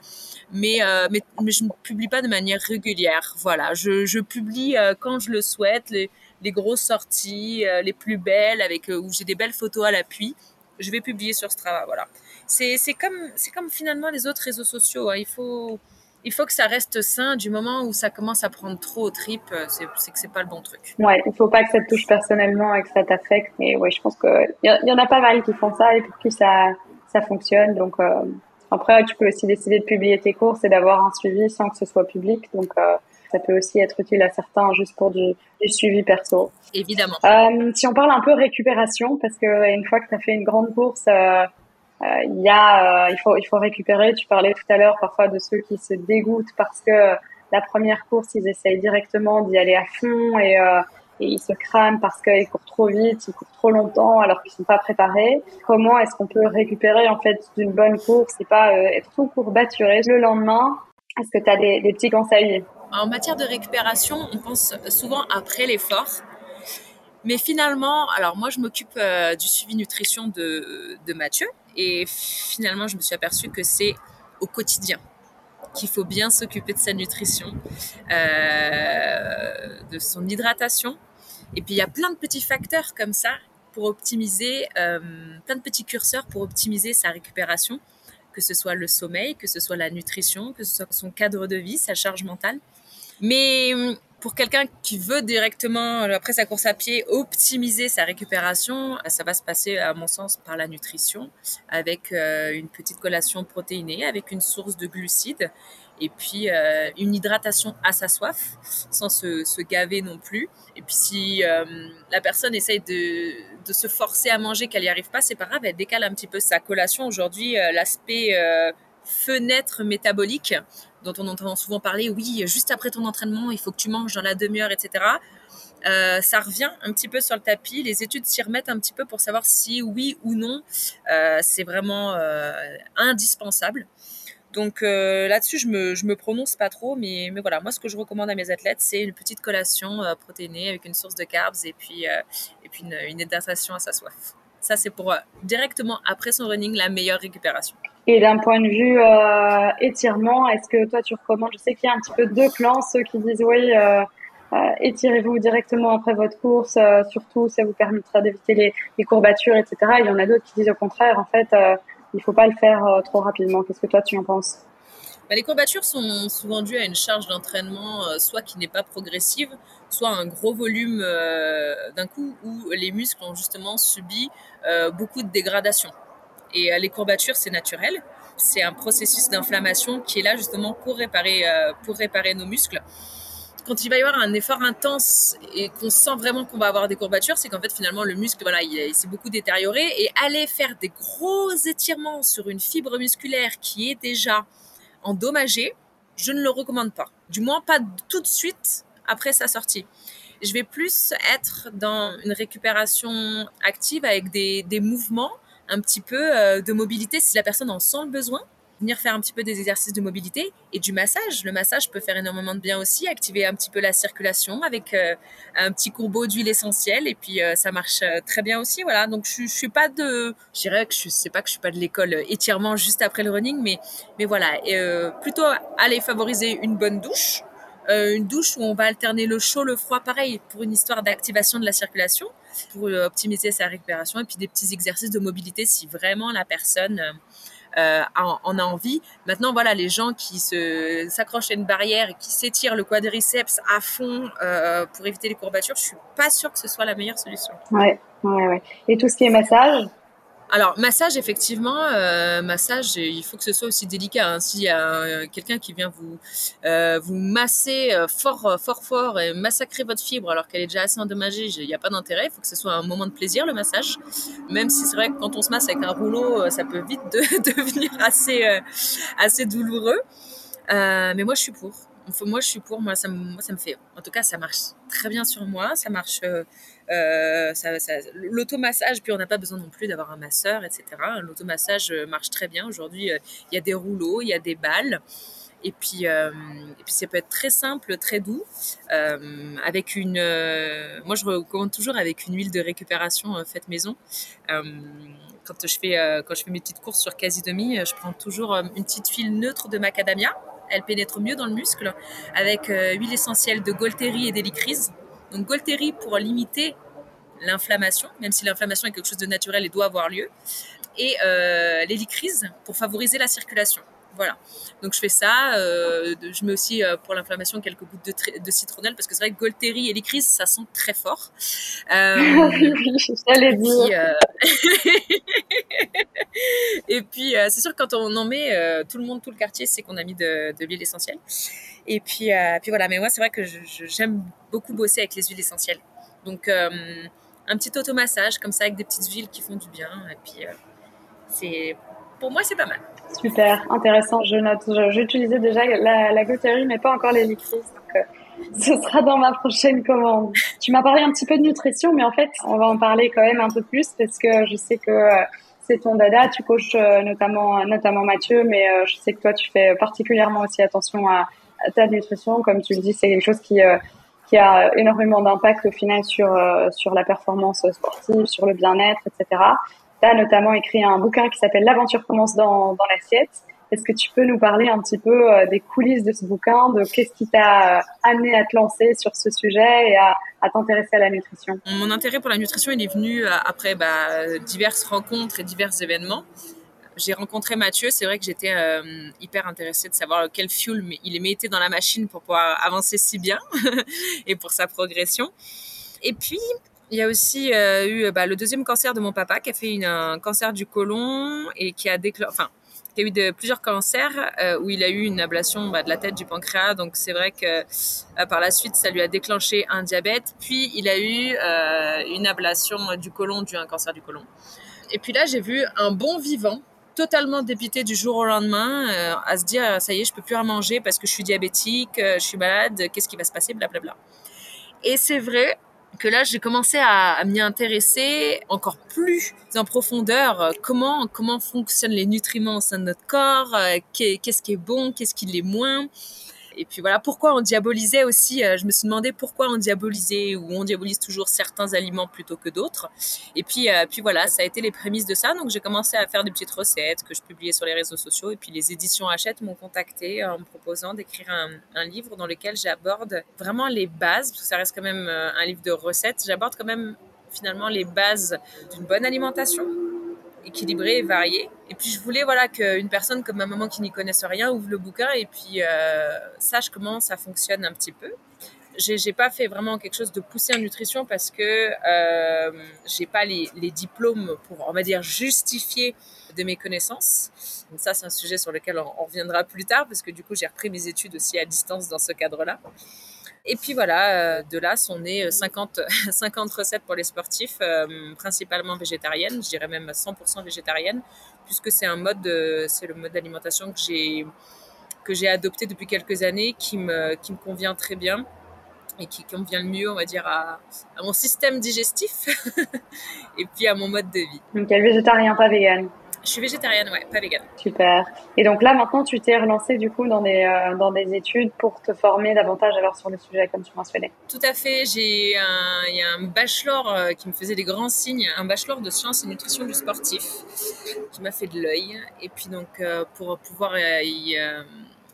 Mais, euh, mais, mais, je ne publie pas de manière régulière. Voilà, je, je publie euh, quand je le souhaite, les, les grosses sorties, euh, les plus belles, avec où j'ai des belles photos à l'appui. Je vais publier sur Strava. Voilà, c'est comme comme finalement les autres réseaux sociaux. Hein. Il faut il faut que ça reste sain du moment où ça commence à prendre trop au trip, c'est que c'est pas le bon truc. Ouais, il faut pas que ça te touche personnellement et que ça t'affecte. Mais ouais, je pense que il y, en a pas mal qui font ça et pour qui ça ça fonctionne. Donc après, tu peux aussi décider de publier tes courses et d'avoir un suivi sans que ce soit public. Donc, euh, ça peut aussi être utile à certains juste pour du, du suivi perso. Évidemment. Euh, si on parle un peu récupération, parce que une fois que tu as fait une grande course, euh, euh il y a, euh, il faut, il faut récupérer. Tu parlais tout à l'heure parfois de ceux qui se dégoûtent parce que la première course, ils essayent directement d'y aller à fond et et ils se crament parce qu'ils courent trop vite, ils courent trop longtemps alors qu'ils sont pas préparés. Comment est-ce qu'on peut récupérer en fait d'une bonne course et pas euh, être tout courbaturé le lendemain? Est-ce que tu as des, des, petits conseils? En matière de récupération, on pense souvent après l'effort. Mais finalement, alors moi je m'occupe euh, du suivi nutrition de, de Mathieu et finalement je me suis aperçue que c'est au quotidien qu'il faut bien s'occuper de sa nutrition, euh, de son hydratation, et puis il y a plein de petits facteurs comme ça pour optimiser, euh, plein de petits curseurs pour optimiser sa récupération, que ce soit le sommeil, que ce soit la nutrition, que ce soit son cadre de vie, sa charge mentale. Mais pour quelqu'un qui veut directement, après sa course à pied, optimiser sa récupération, ça va se passer, à mon sens, par la nutrition, avec euh, une petite collation protéinée, avec une source de glucides et puis euh, une hydratation à sa soif, sans se, gaver non plus. Et puis si euh, la personne essaye de, de, se forcer à manger, qu'elle n'y arrive pas, c'est pas grave, elle décale un petit peu sa collation. Aujourd'hui, euh, l'aspect fenêtre métabolique, dont on entend souvent parler, oui, juste après ton entraînement, il faut que tu manges dans la demi-heure, etc. Euh, ça revient un petit peu sur le tapis. Les études s'y remettent un petit peu pour savoir si oui ou non euh, c'est vraiment euh, indispensable. Donc là-dessus, je me, me prononce pas trop, mais, voilà, moi ce que je recommande à mes athlètes, c'est une petite collation protéinée avec une source de carbs et puis, et puis une, une hydratation à sa soif. Ça, c'est pour directement après son running la meilleure récupération. Et d'un point de vue euh, étirement, est-ce que toi tu recommandes Je sais qu'il y a un petit peu deux clans, ceux qui disent oui, euh, euh, étirez-vous directement après votre course, surtout ça vous permettra d'éviter les, courbatures, etc. Il y en a d'autres qui disent au contraire, en fait, il faut pas le faire trop rapidement. Qu'est-ce que toi tu en penses? Bah, les courbatures sont souvent dues à une charge d'entraînement, soit qui n'est pas progressive, soit un gros volume d'un coup où les muscles ont justement subi beaucoup de dégradation. Et euh, les courbatures, c'est naturel. C'est un processus d'inflammation qui est là justement pour réparer, pour réparer nos muscles. Quand il va y avoir un effort intense et qu'on sent vraiment qu'on va avoir des courbatures, c'est qu'en fait finalement le muscle, voilà, il, s'est beaucoup détérioré. Et aller faire des gros étirements sur une fibre musculaire qui est déjà endommagée, je ne le recommande pas. Du moins pas tout de suite après sa sortie. Je vais plus être dans une récupération active avec des mouvements, un petit peu euh, de mobilité si la personne en sent le besoin venir faire un petit peu des exercices de mobilité et du massage. Le massage peut faire énormément de bien aussi, activer un petit peu la circulation avec euh, un petit courbeau d'huile essentielle et puis euh, ça marche euh, très bien aussi. Voilà, donc je, je suis pas de, je dirais que je sais pas que je suis pas de l'école étirement juste après le running, mais mais voilà, et, plutôt aller favoriser une bonne douche euh, une douche où on va alterner le chaud, le froid, pareil, pour une histoire d'activation de la circulation, pour euh, optimiser sa récupération, et puis des petits exercices de mobilité si vraiment la personne euh, en, a envie. Maintenant, voilà, les gens qui s'accrochent à une barrière et qui s'étirent le quadriceps à fond pour éviter les courbatures, je suis pas sûre que ce soit la meilleure solution. Ouais, ouais, ouais. Et tout ce qui est massage? Alors, massage, effectivement, euh, massage, il faut que ce soit aussi délicat. Hein. S'il y a euh, quelqu'un qui vient vous euh, vous masser euh, fort, euh, fort, fort et massacrer votre fibre alors qu'elle est déjà assez endommagée, il n'y a pas d'intérêt. Il faut que ce soit un moment de plaisir, le massage. Même si c'est vrai que quand on se masse avec un rouleau, ça peut vite de, devenir assez, assez douloureux. mais moi, je suis pour. moi, je suis pour. Moi ça, me, ça me fait. En tout cas, ça marche très bien sur moi. Ça marche. Euh, euh L'automassage, puis on n'a pas besoin non plus d'avoir un masseur, etc. L'automassage marche très bien. Aujourd'hui, il y a des rouleaux, il y a des balles. Et puis, euh, ça peut être très simple, très doux, euh, avec une. Euh, moi, je recommande toujours avec une huile de récupération faite maison. quand je fais quand je fais mes petites courses sur quasi demi, je prends toujours une petite huile neutre de macadamia. Elle pénètre mieux dans le muscle avec huile essentielle de Golteri et d'hélicryse. Donc Golteri pour limiter l'inflammation, même si l'inflammation est quelque chose de naturel et doit avoir lieu, et euh, l'hélicryse pour favoriser la circulation. Voilà. Donc je fais ça. Euh, je mets aussi euh, pour l'inflammation quelques gouttes de, de, citronnelle parce que c'est vrai que Golteri et l'icris ça sent très fort. Euh, dire. et puis c'est sûr quand on en met, tout le monde, tout le quartier sait qu'on a mis de, de l'huile essentielle. Et puis, puis voilà. Mais moi c'est vrai que j'aime beaucoup bosser avec les huiles essentielles. Donc un petit automassage comme ça avec des petites huiles qui font du bien. Et puis c'est pour moi c'est pas mal. Super, intéressant. Je note. J'utilisais déjà la, la mais pas encore liquides. Donc, euh, ce sera dans ma prochaine commande. Tu m'as parlé un petit peu de nutrition, mais en fait, on va en parler quand même un peu plus parce que je sais que euh, c'est ton dada. Tu coaches euh, notamment, notamment Mathieu, mais je sais que toi, tu fais particulièrement aussi attention à, ta nutrition. Comme tu le dis, c'est quelque chose qui qui a énormément d'impact au final sur sur la performance sportive, sur le bien-être, etc. Tu as notamment écrit un bouquin qui s'appelle L'aventure commence dans, l'assiette. Est-ce que tu peux nous parler un petit peu euh, des coulisses de ce bouquin, de qu'est-ce qui t'a euh, amené à te lancer sur ce sujet et à, t'intéresser à la nutrition? Mon intérêt pour la nutrition, est venu euh, après bah, diverses rencontres et divers événements. J'ai rencontré Mathieu, c'est vrai que j'étais hyper intéressée de savoir quel fuel il mettait dans la machine pour pouvoir avancer si bien et pour sa progression. Et puis, il y a aussi euh, eu bah, le deuxième cancer de mon papa qui a fait un cancer du côlon et qui a déclenché, enfin, qui a eu plusieurs cancers euh, où il a eu une ablation bah, de la tête du pancréas. Donc c'est vrai que euh, par la suite, ça lui a déclenché un diabète. Puis il a eu une ablation du côlon dû à un cancer du côlon. Et puis là, j'ai vu un bon vivant totalement dépité du jour au lendemain à se dire ça y est, je peux plus rien manger parce que je suis diabétique, je suis malade, qu'est-ce qui va se passer, blablabla. Et c'est vrai, que là j'ai commencé à, m'y intéresser encore plus en profondeur. Comment comment fonctionnent les nutriments au sein de notre corps? Euh, qu'est-ce qui est bon? Qu'est-ce qui l'est moins? Et puis voilà, pourquoi on diabolisait aussi, euh, je me suis demandé pourquoi on diabolisait ou on diabolise toujours certains aliments plutôt que d'autres. Et puis, euh, puis voilà, ça a été les prémices de ça. Donc j'ai commencé à faire des petites recettes que je publiais sur les réseaux sociaux. Et puis les éditions Hachette m'ont contacté en me proposant d'écrire un, un, livre dans lequel j'aborde vraiment les bases, parce que ça reste quand même euh, un livre de recettes. J'aborde quand même finalement les bases d'une bonne alimentation équilibré et varié. Et puis je voulais voilà qu'une personne comme ma maman qui n'y connaisse rien ouvre le bouquin et puis euh, sache comment ça fonctionne un petit peu. J'ai pas fait vraiment quelque chose de poussé en nutrition parce que euh, j'ai pas les, les, diplômes pour on va dire justifier de mes connaissances. Donc ça c'est un sujet sur lequel on, on reviendra plus tard parce que du coup j'ai repris mes études aussi à distance dans ce cadre-là. Et puis voilà, euh, de là sont nées 50, 50 recettes pour les sportifs, euh, principalement végétariennes, je dirais même 100% végétariennes, puisque c'est un mode, c'est le mode d'alimentation que j'ai que j'ai adopté depuis quelques années, qui me, qui me convient très bien et qui convient le mieux, on va dire, à, à mon système digestif et puis à mon mode de vie. Donc, elle végétarien, pas vegan je suis végétarienne, ouais, pas végane. Super. Et donc là, maintenant, tu t'es relancé du coup dans des, euh, dans des études pour te former davantage alors sur le sujet, comme tu mentionnais. Tout à fait. J'ai un, il y a un bachelor euh, qui me faisait des grands signes, un bachelor de sciences et nutrition du sportif, qui m'a fait de l'œil. Et puis donc, euh, pour pouvoir y,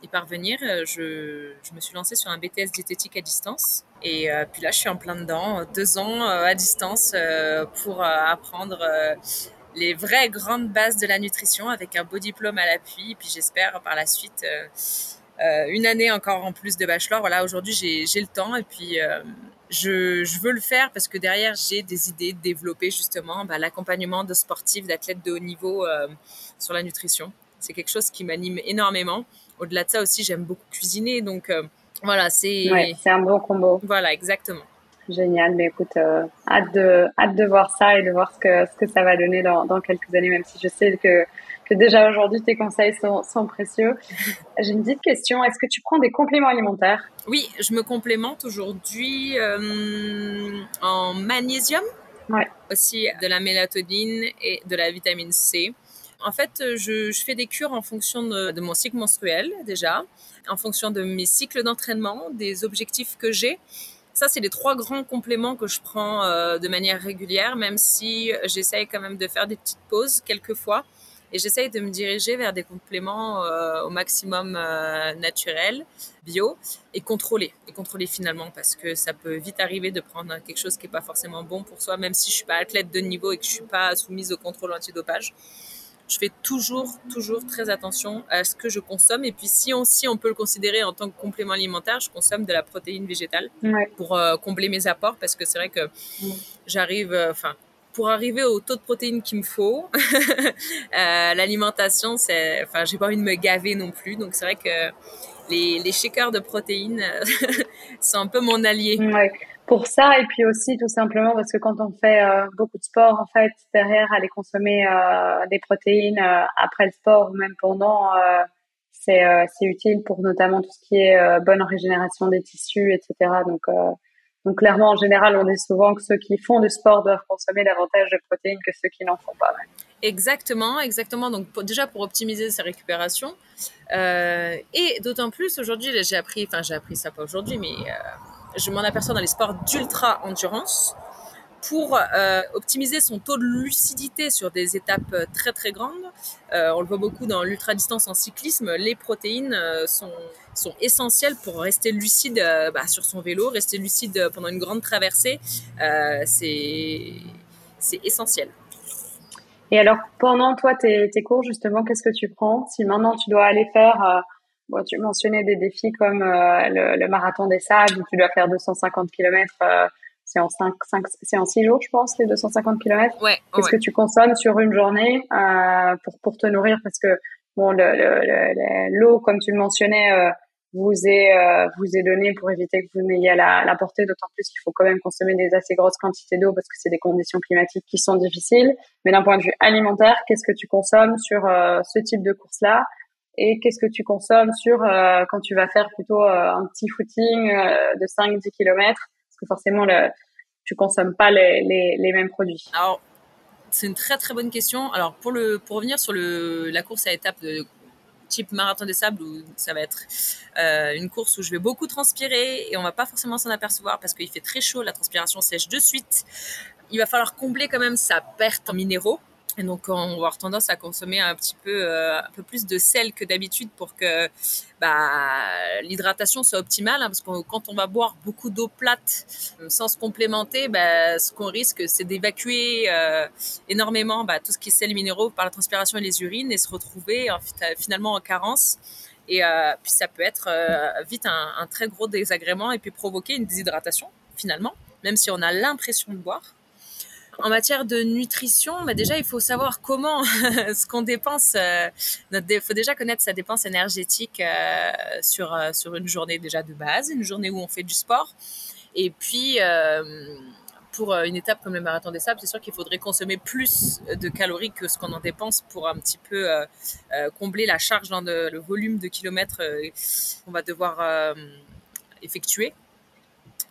y parvenir, je, je, me suis lancée sur un BTS diététique à distance. Et puis là, je suis en plein dedans, deux ans à distance pour apprendre les vraies grandes bases de la nutrition avec un beau diplôme à l'appui. Et puis j'espère par la suite euh, euh, une année encore en plus de bachelor. Voilà, aujourd'hui j'ai le temps et puis euh, je, je, veux le faire parce que derrière j'ai des idées de développer justement bah, l'accompagnement de sportifs, d'athlètes de haut niveau sur la nutrition. C'est quelque chose qui m'anime énormément. Au-delà de ça aussi, j'aime beaucoup cuisiner, donc voilà, c'est. Ouais, c'est un bon combo. Voilà, exactement. Génial, mais écoute, euh, hâte de hâte de voir ça et de voir ce que ce que ça va donner dans, dans quelques années, même si je sais que que déjà aujourd'hui tes conseils sont, précieux. J'ai une petite question. Est-ce que tu prends des compléments alimentaires? Oui, je me complémente aujourd'hui euh, en magnésium, ouais. aussi de la mélatonine et de la vitamine C. En fait, je, fais des cures en fonction de, mon cycle menstruel déjà, en fonction de mes cycles d'entraînement, des objectifs que j'ai. Ça, c'est les trois grands compléments que je prends euh, de manière régulière, même si j'essaye quand même de faire des petites pauses quelquefois. Et j'essaye de me diriger vers des compléments euh, au maximum euh, naturels, bio et contrôlés. Et contrôlés finalement parce que ça peut vite arriver de prendre quelque chose qui n'est pas forcément bon pour soi, même si je suis pas athlète de niveau et que je suis pas soumise au contrôle antidopage je fais toujours, toujours très attention à ce que je consomme. Et puis, si on, si on peut le considérer en tant que complément alimentaire, je consomme de la protéine végétale pour euh, combler mes apports parce que c'est vrai que j'arrive, euh, enfin, pour arriver au taux de protéines qu'il me faut, euh, l'alimentation, c'est, enfin, j'ai pas envie de me gaver non plus. Donc, c'est vrai que les, les shakers de protéines sont un peu mon allié pour ça et puis aussi tout simplement parce que quand on fait euh, beaucoup de sport en fait derrière aller consommer euh, des protéines euh, après le sport ou même pendant c'est c'est utile pour notamment tout ce qui est bonne régénération des tissus etc donc donc clairement en général on dit souvent que ceux qui font du sport doivent consommer davantage de protéines que ceux qui n'en font pas Exactement, exactement. Donc déjà pour optimiser sa récupération et d'autant plus aujourd'hui j'ai appris, enfin j'ai appris ça pas aujourd'hui mais je m'en aperçois dans les sports d'ultra endurance pour euh, optimiser son taux de lucidité sur des étapes euh, très très grandes. Euh, on le voit beaucoup dans l'ultra distance en cyclisme. Les protéines sont, sont essentielles pour rester lucide bah, sur son vélo, rester lucide pendant une grande traversée. c'est essentiel. Et alors pendant toi tes cours justement, qu'est-ce que tu prends? Si maintenant tu dois aller faire Bon, tu mentionnais des défis comme euh, le, marathon des sables où tu dois faire 250 km. Euh, c'est en 5, 5 c'est en 6 jours, je pense, les 250 km. Ouais, Qu'est-ce que tu consommes sur une journée euh, pour, pour te nourrir? Parce que bon, l'eau, le, comme tu le mentionnais, euh, vous est euh, vous est donné pour éviter que vous n'ayez à la, la portée. D'autant plus qu'il faut quand même consommer des assez grosses quantités d'eau parce que c'est des conditions climatiques qui sont difficiles. Mais d'un point de vue alimentaire, qu'est-ce que tu consommes sur ce type de course-là? Et qu'est-ce que tu consommes sur euh, quand tu vas faire plutôt euh, un petit footing euh, de 5-10 km parce que forcément le, tu consommes pas les, les, mêmes produits. Alors c'est une très très bonne question. Alors pour le pour revenir sur le la course à étapes de type marathon des sables où ça va être une course où je vais beaucoup transpirer et on va pas forcément s'en apercevoir parce qu'il fait très chaud, la transpiration sèche de suite. Il va falloir combler quand même sa perte en minéraux et donc, on va avoir tendance à consommer un petit peu, euh, un peu plus de sel que d'habitude pour que bah, l'hydratation soit optimale. Hein, parce que quand on va boire beaucoup d'eau plate euh, sans se complémenter, bah, ce qu'on risque, c'est d'évacuer euh, énormément bah, tout ce qui est sel minéraux par la transpiration et les urines et se retrouver finalement en carence. Et puis, ça peut être vite un, un très gros désagrément et puis provoquer une déshydratation finalement, même si on a l'impression de boire. En matière de nutrition, bah déjà, il faut savoir comment ce qu'on dépense. Euh, il faut déjà connaître sa dépense énergétique euh, sur, euh, sur une journée déjà de base, une journée où on fait du sport. Et puis, pour une étape comme le marathon des sables, c'est sûr qu'il faudrait consommer plus de calories que ce qu'on en dépense pour un petit peu combler la charge dans le volume de kilomètres qu'on va devoir effectuer.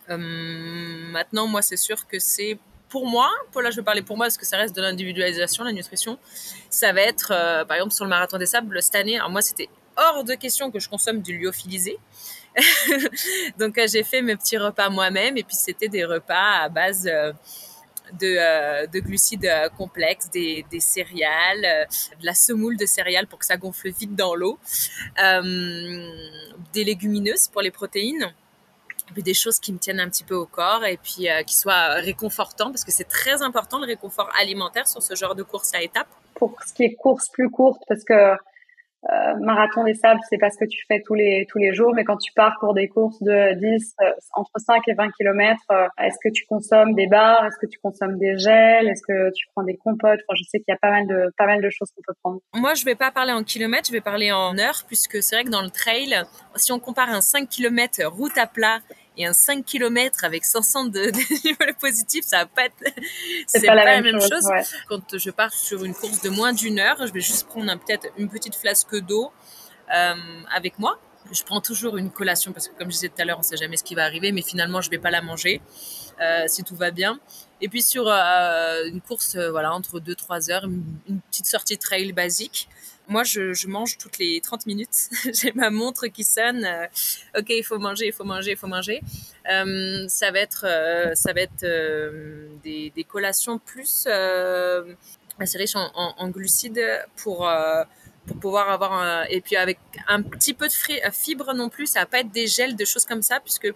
maintenant, moi, c'est sûr que c'est pour moi, pour là je vais parler pour moi parce que ça reste de l'individualisation, la nutrition, ça va être euh, par exemple sur le marathon des sables cette année. Alors moi c'était hors de question que je consomme du lyophilisé. Donc euh, j'ai fait mes petits repas moi-même et puis c'était des repas à base euh, de, de, glucides complexes, des, céréales, de la semoule de céréales pour que ça gonfle vite dans l'eau, des légumineuses pour les protéines des choses qui me tiennent un petit peu au corps et puis euh, qui soient réconfortants parce que c'est très important le réconfort alimentaire sur ce genre de course à étapes. Pour ce qui est course plus courte, parce que euh, marathon des sables, c'est pas ce que tu fais tous les tous les jours, mais quand tu pars pour des courses de 10 euh, entre 5 et 20 km, euh, est-ce que tu consommes des bars, est-ce que tu consommes des gels, est-ce que tu prends des compotes? Enfin, je sais qu'il y a pas mal de pas mal de choses qu'on peut prendre. Moi, je vais pas parler en kilomètres, je vais parler en heures puisque c'est vrai que dans le trail, si on compare un 5 km route à plat et un 5 km avec 500 de, de positifs, ça va pas être, c'est pas, la même, chose. Quand je pars sur une course de moins d'une heure, je vais juste prendre peut-être une petite flasque d'eau euh, avec moi. Je prends toujours une collation parce que comme je disais tout à l'heure, on sait jamais ce qui va arriver, mais finalement je vais pas la manger euh, si tout va bien. Et puis sur euh, une course, euh, voilà, entre 2-3 heures, une, petite sortie trail basique. Moi, je, je mange toutes les 30 minutes. J'ai ma montre qui sonne. Euh, ok, il faut manger, il faut manger, il faut manger. Euh, ça va être, ça va être des, des, collations plus assez riches en, en, glucides pour pour pouvoir avoir un, et puis avec un petit peu de fibre non plus ça va pas être des gels de choses comme ça puisque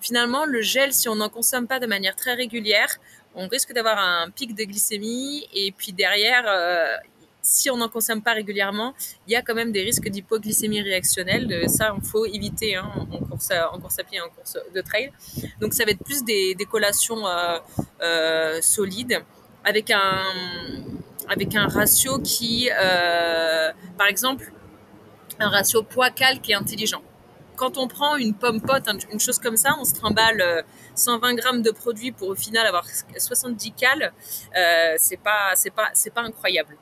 finalement le gel si on n'en consomme pas de manière très régulière on risque d'avoir un pic de glycémie et puis derrière, euh, si on n'en consomme pas régulièrement, il y a quand même des risques d'hypoglycémie réactionnelle. Ça, il faut éviter hein, en, course à, en course pied, en course de trail. Donc, ça va être plus des, collations euh, euh, solides avec un, avec un ratio qui, par exemple, un ratio poids-cal qui est intelligent quand on prend une pomme pote, une chose comme ça, on se trimballe 120 grammes de produits pour au final avoir 70 cales, euh, c'est pas, pas, pas incroyable.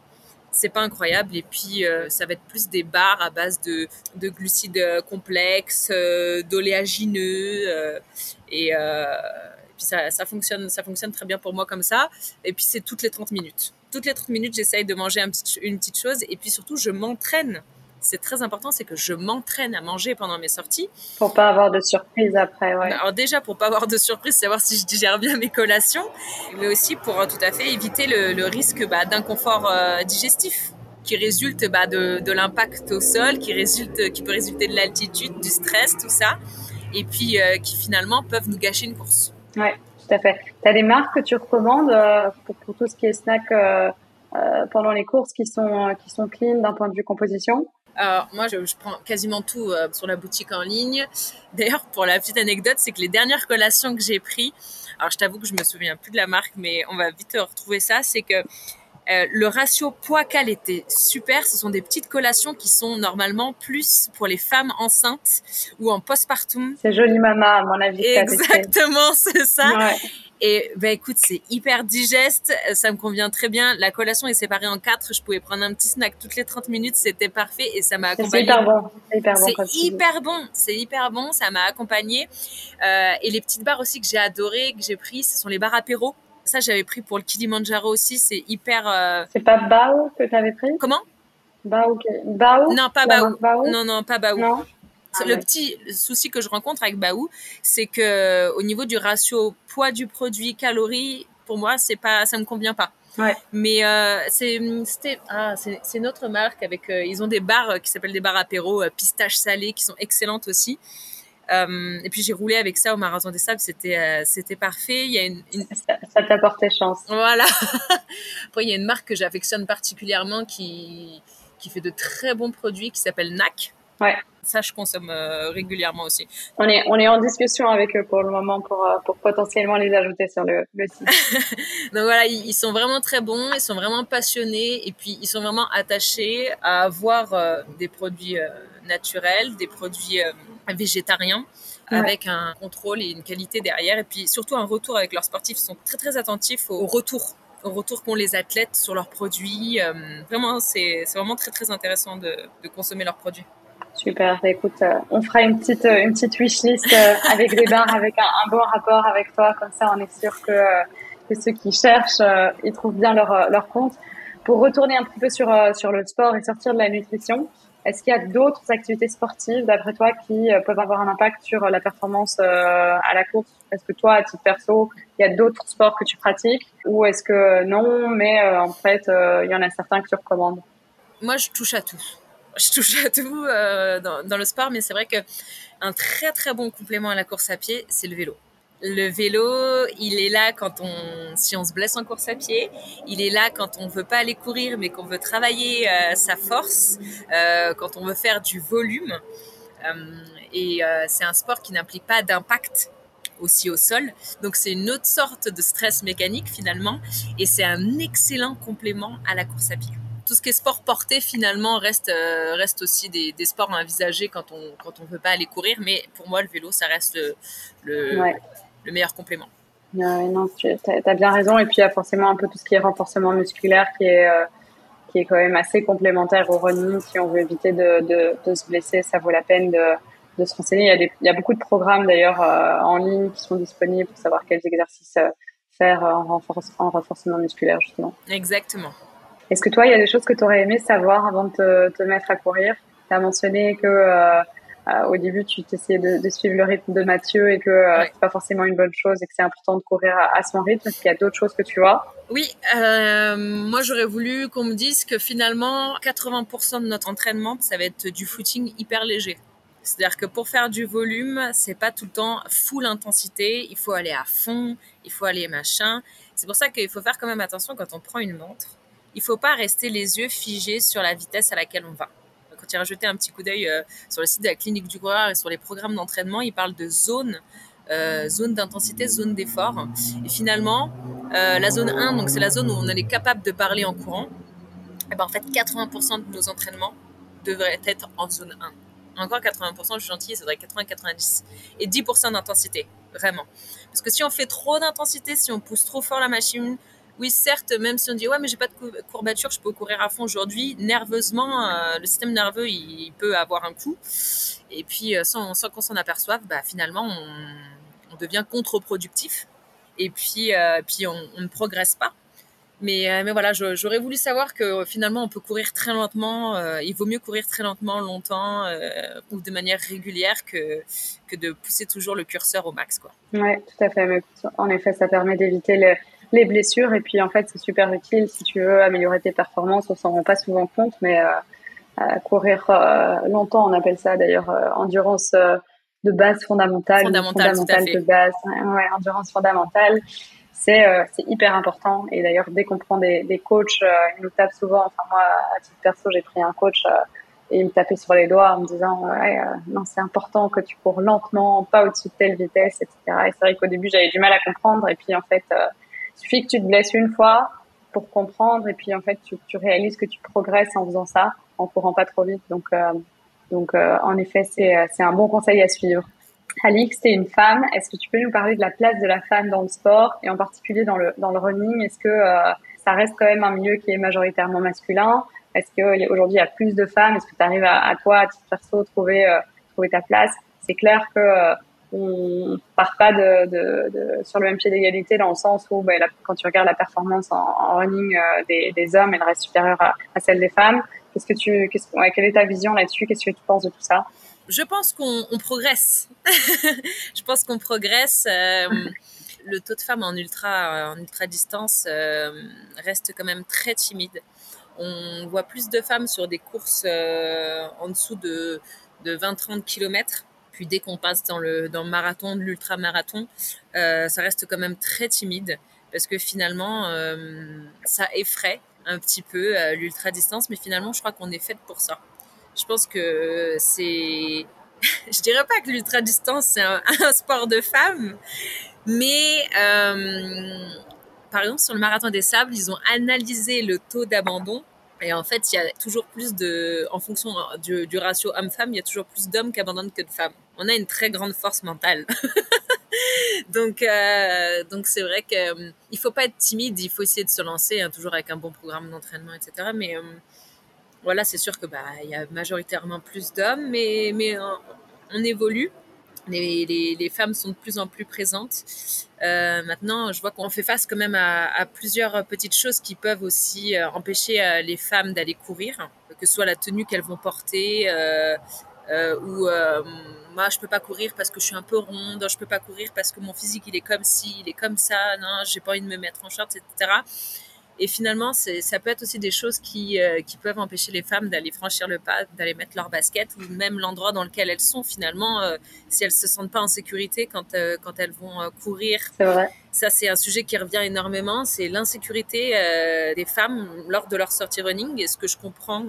C'est pas incroyable. Et puis, euh, ça va être plus des barres à base de, de glucides complexes, euh, d'oléagineux. Euh, et, puis, ça, ça, fonctionne, ça fonctionne très bien pour moi comme ça. Et puis, c'est toutes les 30 minutes. Toutes les 30 minutes, j'essaye de manger une petite chose. Et puis, surtout, je m'entraîne c'est très important, c'est que je m'entraîne à manger pendant mes sorties. Pour pas avoir de surprise après, ouais. Alors déjà, pour pas avoir de surprise, savoir si je digère bien mes collations, mais aussi pour euh, tout à fait éviter le, risque bah, d'inconfort euh, digestif qui résulte bah, de, de l'impact au sol, qui, résulte, qui peut résulter de l'altitude, du stress, tout ça, et puis euh, qui finalement peuvent nous gâcher une course. Ouais, tout à fait. Tu as des marques que tu recommandes pour, pour, tout ce qui est snack pendant les courses qui sont, qui sont clean d'un point de vue composition? Alors, moi, je, prends quasiment tout euh, sur la boutique en ligne. D'ailleurs, pour la petite anecdote, c'est que les dernières collations que j'ai prises, alors je t'avoue que je me souviens plus de la marque, mais on va vite retrouver ça, c'est que euh, le ratio poids-cal était super. Ce sont des petites collations qui sont normalement plus pour les femmes enceintes ou en postpartum. C'est joli mama, à mon avis. Exactement, c'est ça. Ouais. Et ben écoute, c'est hyper digeste, ça me convient très bien. La collation est séparée en quatre. Je pouvais prendre un petit snack toutes les 30 minutes, c'était parfait et ça m'a accompagné. C'est hyper bon. C'est hyper bon. C'est hyper bon. C'est hyper bon. Ça m'a accompagné. Euh, et les petites barres aussi que j'ai adorées, que j'ai pris, ce sont les barres apéro. Ça, j'avais pris pour le Kilimanjaro aussi. C'est hyper. Euh... C'est pas Bao que tu avais pris? Comment? Bao, Bao? Non, pas Bao? Non, non, pas Bao. Non? Ah le petit souci que je rencontre avec Baou, c'est que au niveau du ratio poids du produit calories, pour moi, c'est pas, ça me convient pas. Ouais. Mais euh, c'est ah, c'est notre marque avec euh, ils ont des bars qui s'appellent des bars apéro euh, pistache salée qui sont excellentes aussi. Euh, et puis j'ai roulé avec ça au marathon des sables, c'était euh, c'était parfait. Il y a une, une... ça, t'a porté chance. Voilà. Après il y a une marque que j'affectionne particulièrement qui qui fait de très bons produits qui s'appelle NAC. Ouais. Ça, je consomme euh, régulièrement aussi. On est, on est en discussion avec eux pour le moment pour, euh, pour potentiellement les ajouter sur le, le site. Donc voilà, ils, sont vraiment très bons, ils sont vraiment passionnés et puis ils sont vraiment attachés à avoir euh, des produits naturels, des produits végétariens avec un contrôle et une qualité derrière et puis surtout un retour avec leurs sportifs. Ils sont très très attentifs au retour au retour qu'ont les athlètes sur leurs produits. vraiment, c'est vraiment très très intéressant de, de consommer leurs produits. Super. Bah, écoute, euh, on fera une petite euh, une petite wishlist euh, avec des barres, avec un, bon rapport avec toi. Comme ça, on est sûr que, que ceux qui cherchent, ils trouvent bien leur leur compte. Pour retourner un petit peu sur sur le sport et sortir de la nutrition, est-ce qu'il y a d'autres activités sportives, d'après toi, qui peuvent avoir un impact sur la performance à la course? Est-ce que toi, à titre perso, il y a d'autres sports que tu pratiques? Ou est-ce que non, mais en fait, il y en a certains que tu recommandes? Moi, je touche à tout je touche à tout euh, dans, dans, le sport, mais c'est vrai que un très très bon complément à la course à pied, c'est le vélo. Le vélo, il est là quand on, si on se blesse en course à pied. Il est là quand on veut pas aller courir, mais qu'on veut travailler euh, sa force, euh, quand on veut faire du volume. Et c'est un sport qui n'implique pas d'impact aussi au sol. Donc c'est une autre sorte de stress mécanique finalement, et c'est un excellent complément à la course à pied tout ce qui est sport porté finalement reste reste aussi des, des, sports à envisager quand on quand on veut pas aller courir. Mais pour moi, le vélo, ça reste le le, le meilleur complément. non, tu as, bien raison. Et puis il y a forcément un peu tout ce qui est renforcement musculaire qui est qui est quand même assez complémentaire au running. Si on veut éviter de, de, de se blesser, ça vaut la peine de, de se renseigner. Il y, a des, il y a beaucoup de programmes d'ailleurs euh, en ligne qui sont disponibles pour savoir quels exercices euh, faire en, renforce, en renforcement musculaire justement. Exactement. Est-ce que toi, il y a des choses que tu aurais aimé savoir avant de te, te mettre à courir? Tu as mentionné que euh, au début, tu t'essayais de, de, suivre le rythme de Mathieu et que euh, c'est pas forcément une bonne chose et que c'est important de courir à, à son rythme. Est-ce qu'il y a d'autres choses que tu vois? Oui, euh, moi j'aurais voulu qu'on me dise que finalement 80% de notre entraînement, ça va être du footing hyper léger. C'est-à-dire que pour faire du volume, c'est pas tout le temps full intensité. Il faut aller à fond, il faut aller machin. C'est pour ça qu'il faut faire quand même attention quand on prend une montre. Il faut pas rester les yeux figés sur la vitesse à laquelle on va quand il a rajouté un petit coup d'œil euh, sur le site de la clinique du coureur et sur les programmes d'entraînement, il parle de zone, euh, zone d'intensité, zone d'effort. Et finalement, euh, la zone 1, donc c'est la zone où on est capable de parler en courant. Et ben en fait, 80% de nos entraînements devraient être en zone 1. Encore 80%, je suis gentille, ça devrait être 80-90. Et 10% d'intensité, vraiment. Parce que si on fait trop d'intensité, si on pousse trop fort la machine, oui, certes, même si on dit ouais, mais j'ai pas de courbature, je peux courir à fond aujourd'hui. Nerveusement, euh, le système nerveux, il, peut avoir un coup. Et puis, euh, sans, qu'on s'en aperçoive, bah, finalement, on, devient contre-productif. Et puis, euh, puis on, ne progresse pas. Mais, mais voilà, j'aurais voulu savoir que finalement, on peut courir très lentement. Il vaut mieux courir très lentement, longtemps ou de manière régulière que, que de pousser toujours le curseur au max. Quoi. Ouais, tout à fait. Mais en effet, ça permet d'éviter le les blessures. Et puis, en fait, c'est super utile si tu veux améliorer tes performances. On s'en rend pas souvent compte, mais euh, euh, courir euh, longtemps, on appelle ça d'ailleurs euh, endurance de base fondamentale, fondamentale, fondamentale de base, ouais, endurance fondamentale. C'est c'est hyper important. Et d'ailleurs, dès qu'on prend des, des coachs, ils nous tapent souvent. Enfin, moi, à titre perso, j'ai pris un coach et il me tapait sur les doigts en me disant ouais, non c'est important que tu cours lentement pas au-dessus de telle vitesse etc et c'est vrai qu'au début j'avais du mal à comprendre et puis en fait il suffit que tu te blesses une fois pour comprendre et puis en fait tu, réalises que tu progresses en faisant ça, en courant pas trop vite. Donc euh, donc euh, en effet c'est euh, c'est un bon conseil à suivre. Alix, tu es une femme. Est-ce que tu peux nous parler de la place de la femme dans le sport et en particulier dans le dans le running? Est-ce que ça reste quand même un milieu qui est majoritairement masculin? Est-ce que aujourd'hui il y a plus de femmes? Est-ce que tu arrives à, à, toi, à titre perso, trouver trouver ta place? C'est clair que on part pas de, de, de, sur le même pied d'égalité dans le sens où ben, quand tu regardes la performance en, running euh, des, hommes, elle reste supérieure à, celle des femmes. Qu'est-ce que tu, quelle est ta vision là-dessus? Qu'est-ce que tu penses de tout ça? Je pense qu'on on progresse. je pense qu'on progresse. Euh, le taux de femmes en ultra, en ultra distance euh, reste quand même très timide. On voit plus de femmes sur des courses euh, en dessous de, de 20-30 kilomètres puis dès qu'on passe dans le, marathon, de l'ultra-marathon, euh, ça reste quand même très timide parce que finalement, euh, ça effraie un petit peu euh, l'ultra-distance, mais finalement, je crois qu'on est fait pour ça. Je pense que c'est... je dirais pas que l'ultra-distance, c'est un, sport de femmes, mais... Par exemple, sur le marathon des sables, ils ont analysé le taux d'abandon et en fait, il y a toujours plus de, en fonction du, du ratio homme-femme, il y a toujours plus d'hommes qui abandonnent que de femmes. On a une très grande force mentale. donc, euh, donc c'est vrai que euh, il faut pas être timide, il faut essayer de se lancer, hein, toujours avec un bon programme d'entraînement, etc. Mais euh, voilà, c'est sûr que bah il y a majoritairement plus d'hommes, mais mais on, évolue. Les, les, les, femmes sont de plus en plus présentes. Maintenant, je vois qu'on fait face quand même à, plusieurs petites choses qui peuvent aussi empêcher les femmes d'aller courir, que ce soit la tenue qu'elles vont porter, euh, euh, ou moi je peux pas courir parce que je suis un peu ronde, je peux pas courir parce que mon physique il est comme ci, il est comme ça, non, j'ai pas envie de me mettre en short, etc. Et finalement, ça peut être aussi des choses qui, euh, qui peuvent empêcher les femmes d'aller franchir le pas, d'aller mettre leur basket ou même l'endroit dans lequel elles sont finalement, euh, si elles se sentent pas en sécurité quand, euh, quand elles vont euh, courir. C'est vrai. Ça, c'est un sujet qui revient énormément. C'est l'insécurité euh, des femmes lors de leur sortie running. Et ce que je comprends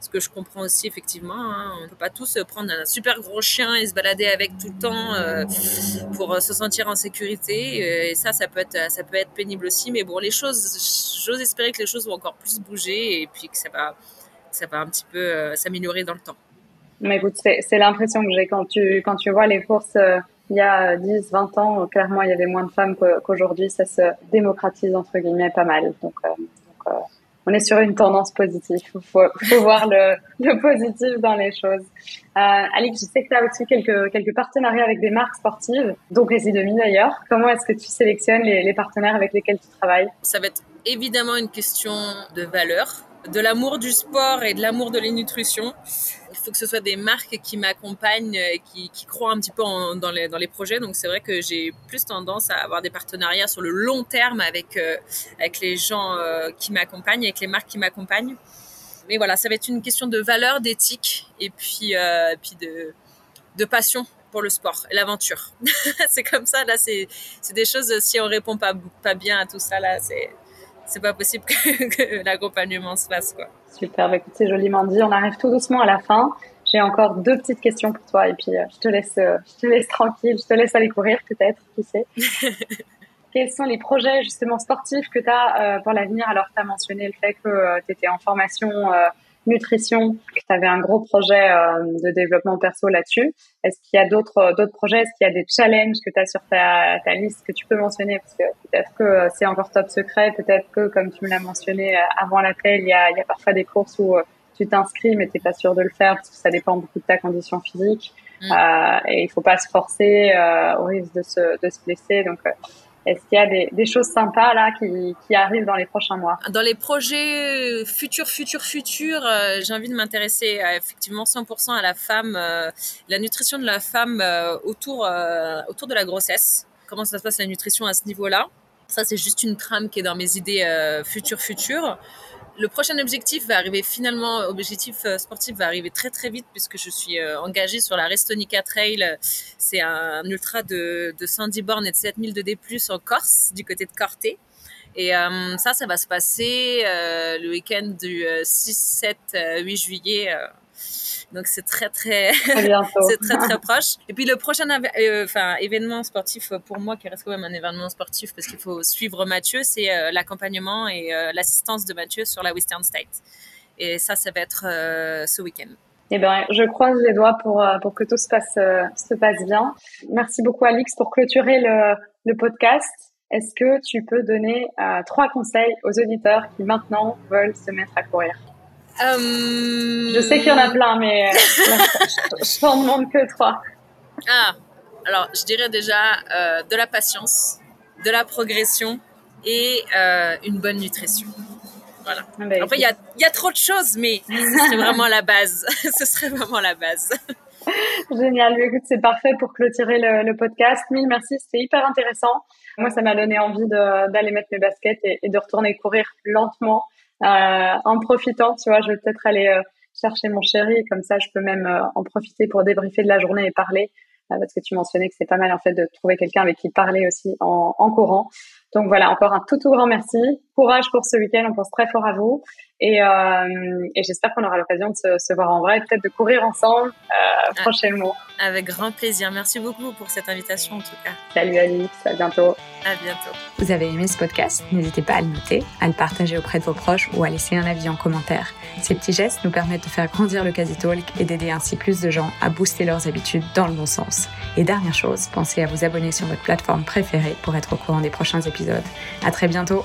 ce que je comprends aussi effectivement. Hein. On ne peut pas tous prendre un super gros chien et se balader avec tout le temps euh, pour euh, se sentir en sécurité. Euh, et ça, ça peut être, ça peut être pénible aussi. Mais bon, les choses, j'ose espérer que les choses vont encore plus bouger et puis que ça va, ça va un petit peu s'améliorer dans le temps. Mais écoute, c'est l'impression que j'ai quand tu, quand tu vois les courses il y a 10, 20 ans, clairement, il y avait moins de femmes qu'aujourd'hui. Ça se démocratise, entre guillemets, pas mal. Donc on est sur une tendance positive. Il faut, faut, voir le, le, positif dans les choses. Euh, Alix, je sais que tu as aussi quelques, quelques partenariats avec des marques sportives, donc les IDEMI d'ailleurs. Comment est-ce que tu sélectionnes les, les partenaires avec lesquels tu travailles? Ça va être évidemment une question de valeur de l'amour du sport et de l'amour de la nutrition. Il faut que ce soit des marques qui m'accompagnent, qui, qui croient un petit peu dans, les, projets. Donc c'est vrai que j'ai plus tendance à avoir des partenariats sur le long terme avec, euh, avec les gens euh, qui m'accompagnent, avec les marques qui m'accompagnent. Mais voilà, ça va être une question de valeur, d'éthique et puis, euh, puis de, passion pour le sport et l'aventure. c'est comme ça, là, c'est des choses, si on répond pas, pas bien à tout ça, là, c'est pas possible que, l'accompagnement se fasse quoi. Super, bah, écoute, c'est joliment dit. On arrive tout doucement à la fin. J'ai encore deux petites questions pour toi et puis euh, je te laisse, euh, je te laisse tranquille, je te laisse aller courir peut-être, qui sait? Quels sont les projets justement sportifs que tu as euh, pour l'avenir? Alors, tu as mentionné le fait que tu étais en formation nutrition, que tu avais un gros projet euh, de développement perso là-dessus. Est-ce qu'il y a d'autres euh, d'autres projets? Est-ce qu'il y a des challenges que tu as sur ta, ta liste que tu peux mentionner? Parce que peut-être que euh, c'est encore top secret, peut-être que, comme tu me l'as mentionné avant l'appel, il y a, il y a parfois des courses où tu t'inscris mais tu n'es pas sûr de le faire parce que ça dépend beaucoup de ta condition physique. Mm. Euh, et il faut pas se forcer euh, au risque de se, de se blesser. Donc, est-ce qu'il y a des, choses sympas là qui, qui, arrivent dans les prochains mois? Dans les projets futurs, futurs, futurs, euh, j'ai envie de m'intéresser effectivement 100% à la femme, euh, la nutrition de la femme euh, autour, autour de la grossesse. Comment ça se passe la nutrition à ce niveau-là? Ça, c'est juste une trame qui est dans mes idées futures, futures le prochain objectif va arriver finalement, objectif euh, sportif va arriver très très vite puisque je suis euh, engagée sur la Restonica Trail. C'est un ultra de, de 110 bornes et de 7000 de D+, en Corse, du côté de Corté. Et euh, ça, ça va se passer le week-end du 6, 7, 8 juillet donc c'est très très, c'est très très proche. Et puis le prochain euh, enfin événement sportif pour moi qui reste quand même un événement sportif parce qu'il faut suivre Mathieu, c'est euh, l'accompagnement et euh, l'assistance de Mathieu sur la Western State. Et ça, ça va être ce week-end. Eh ben, je croise les doigts pour pour que tout se passe se passe bien. Merci beaucoup Alix pour clôturer le, le podcast. Est-ce que tu peux donner trois conseils aux auditeurs qui maintenant veulent se mettre à courir? Euh, je sais qu'il y en a plein, mais euh, je t'en demande que trois. Ah, alors je dirais déjà euh, de la patience, de la progression et une bonne nutrition. Voilà. Ah Après, il y a, y a, trop de choses, mais ce serait vraiment la base. ce serait vraiment la base. Génial. Écoute, c'est parfait pour clôturer le, le, podcast. Mille merci. C'était hyper intéressant. Moi, ça m'a donné envie d'aller mettre mes baskets et, et, de retourner courir lentement en profitant, tu vois, je vais peut-être aller euh, chercher mon chéri comme ça je peux même euh, en profiter pour débriefer de la journée et parler parce que tu mentionnais que c'est pas mal en fait de trouver quelqu'un avec qui parler aussi en, en courant. Donc voilà, encore un tout tout grand merci. Courage pour ce week-end, on pense très fort à vous. Et, euh, et j'espère qu'on aura l'occasion de se, se, voir en vrai, peut-être de courir ensemble euh, ah, prochainement. Avec grand plaisir. Merci beaucoup pour cette invitation en tout cas. Salut Alice, à bientôt. À bientôt. Vous avez aimé ce podcast? N'hésitez pas à le noter, à le partager auprès de vos proches ou à laisser un avis en commentaire. Ces petits gestes nous permettent de faire grandir le Quasi Talk et d'aider ainsi plus de gens à booster leurs habitudes dans le bon sens. Et dernière chose, pensez à vous abonner sur votre plateforme préférée pour être au courant des prochains épisodes. À très bientôt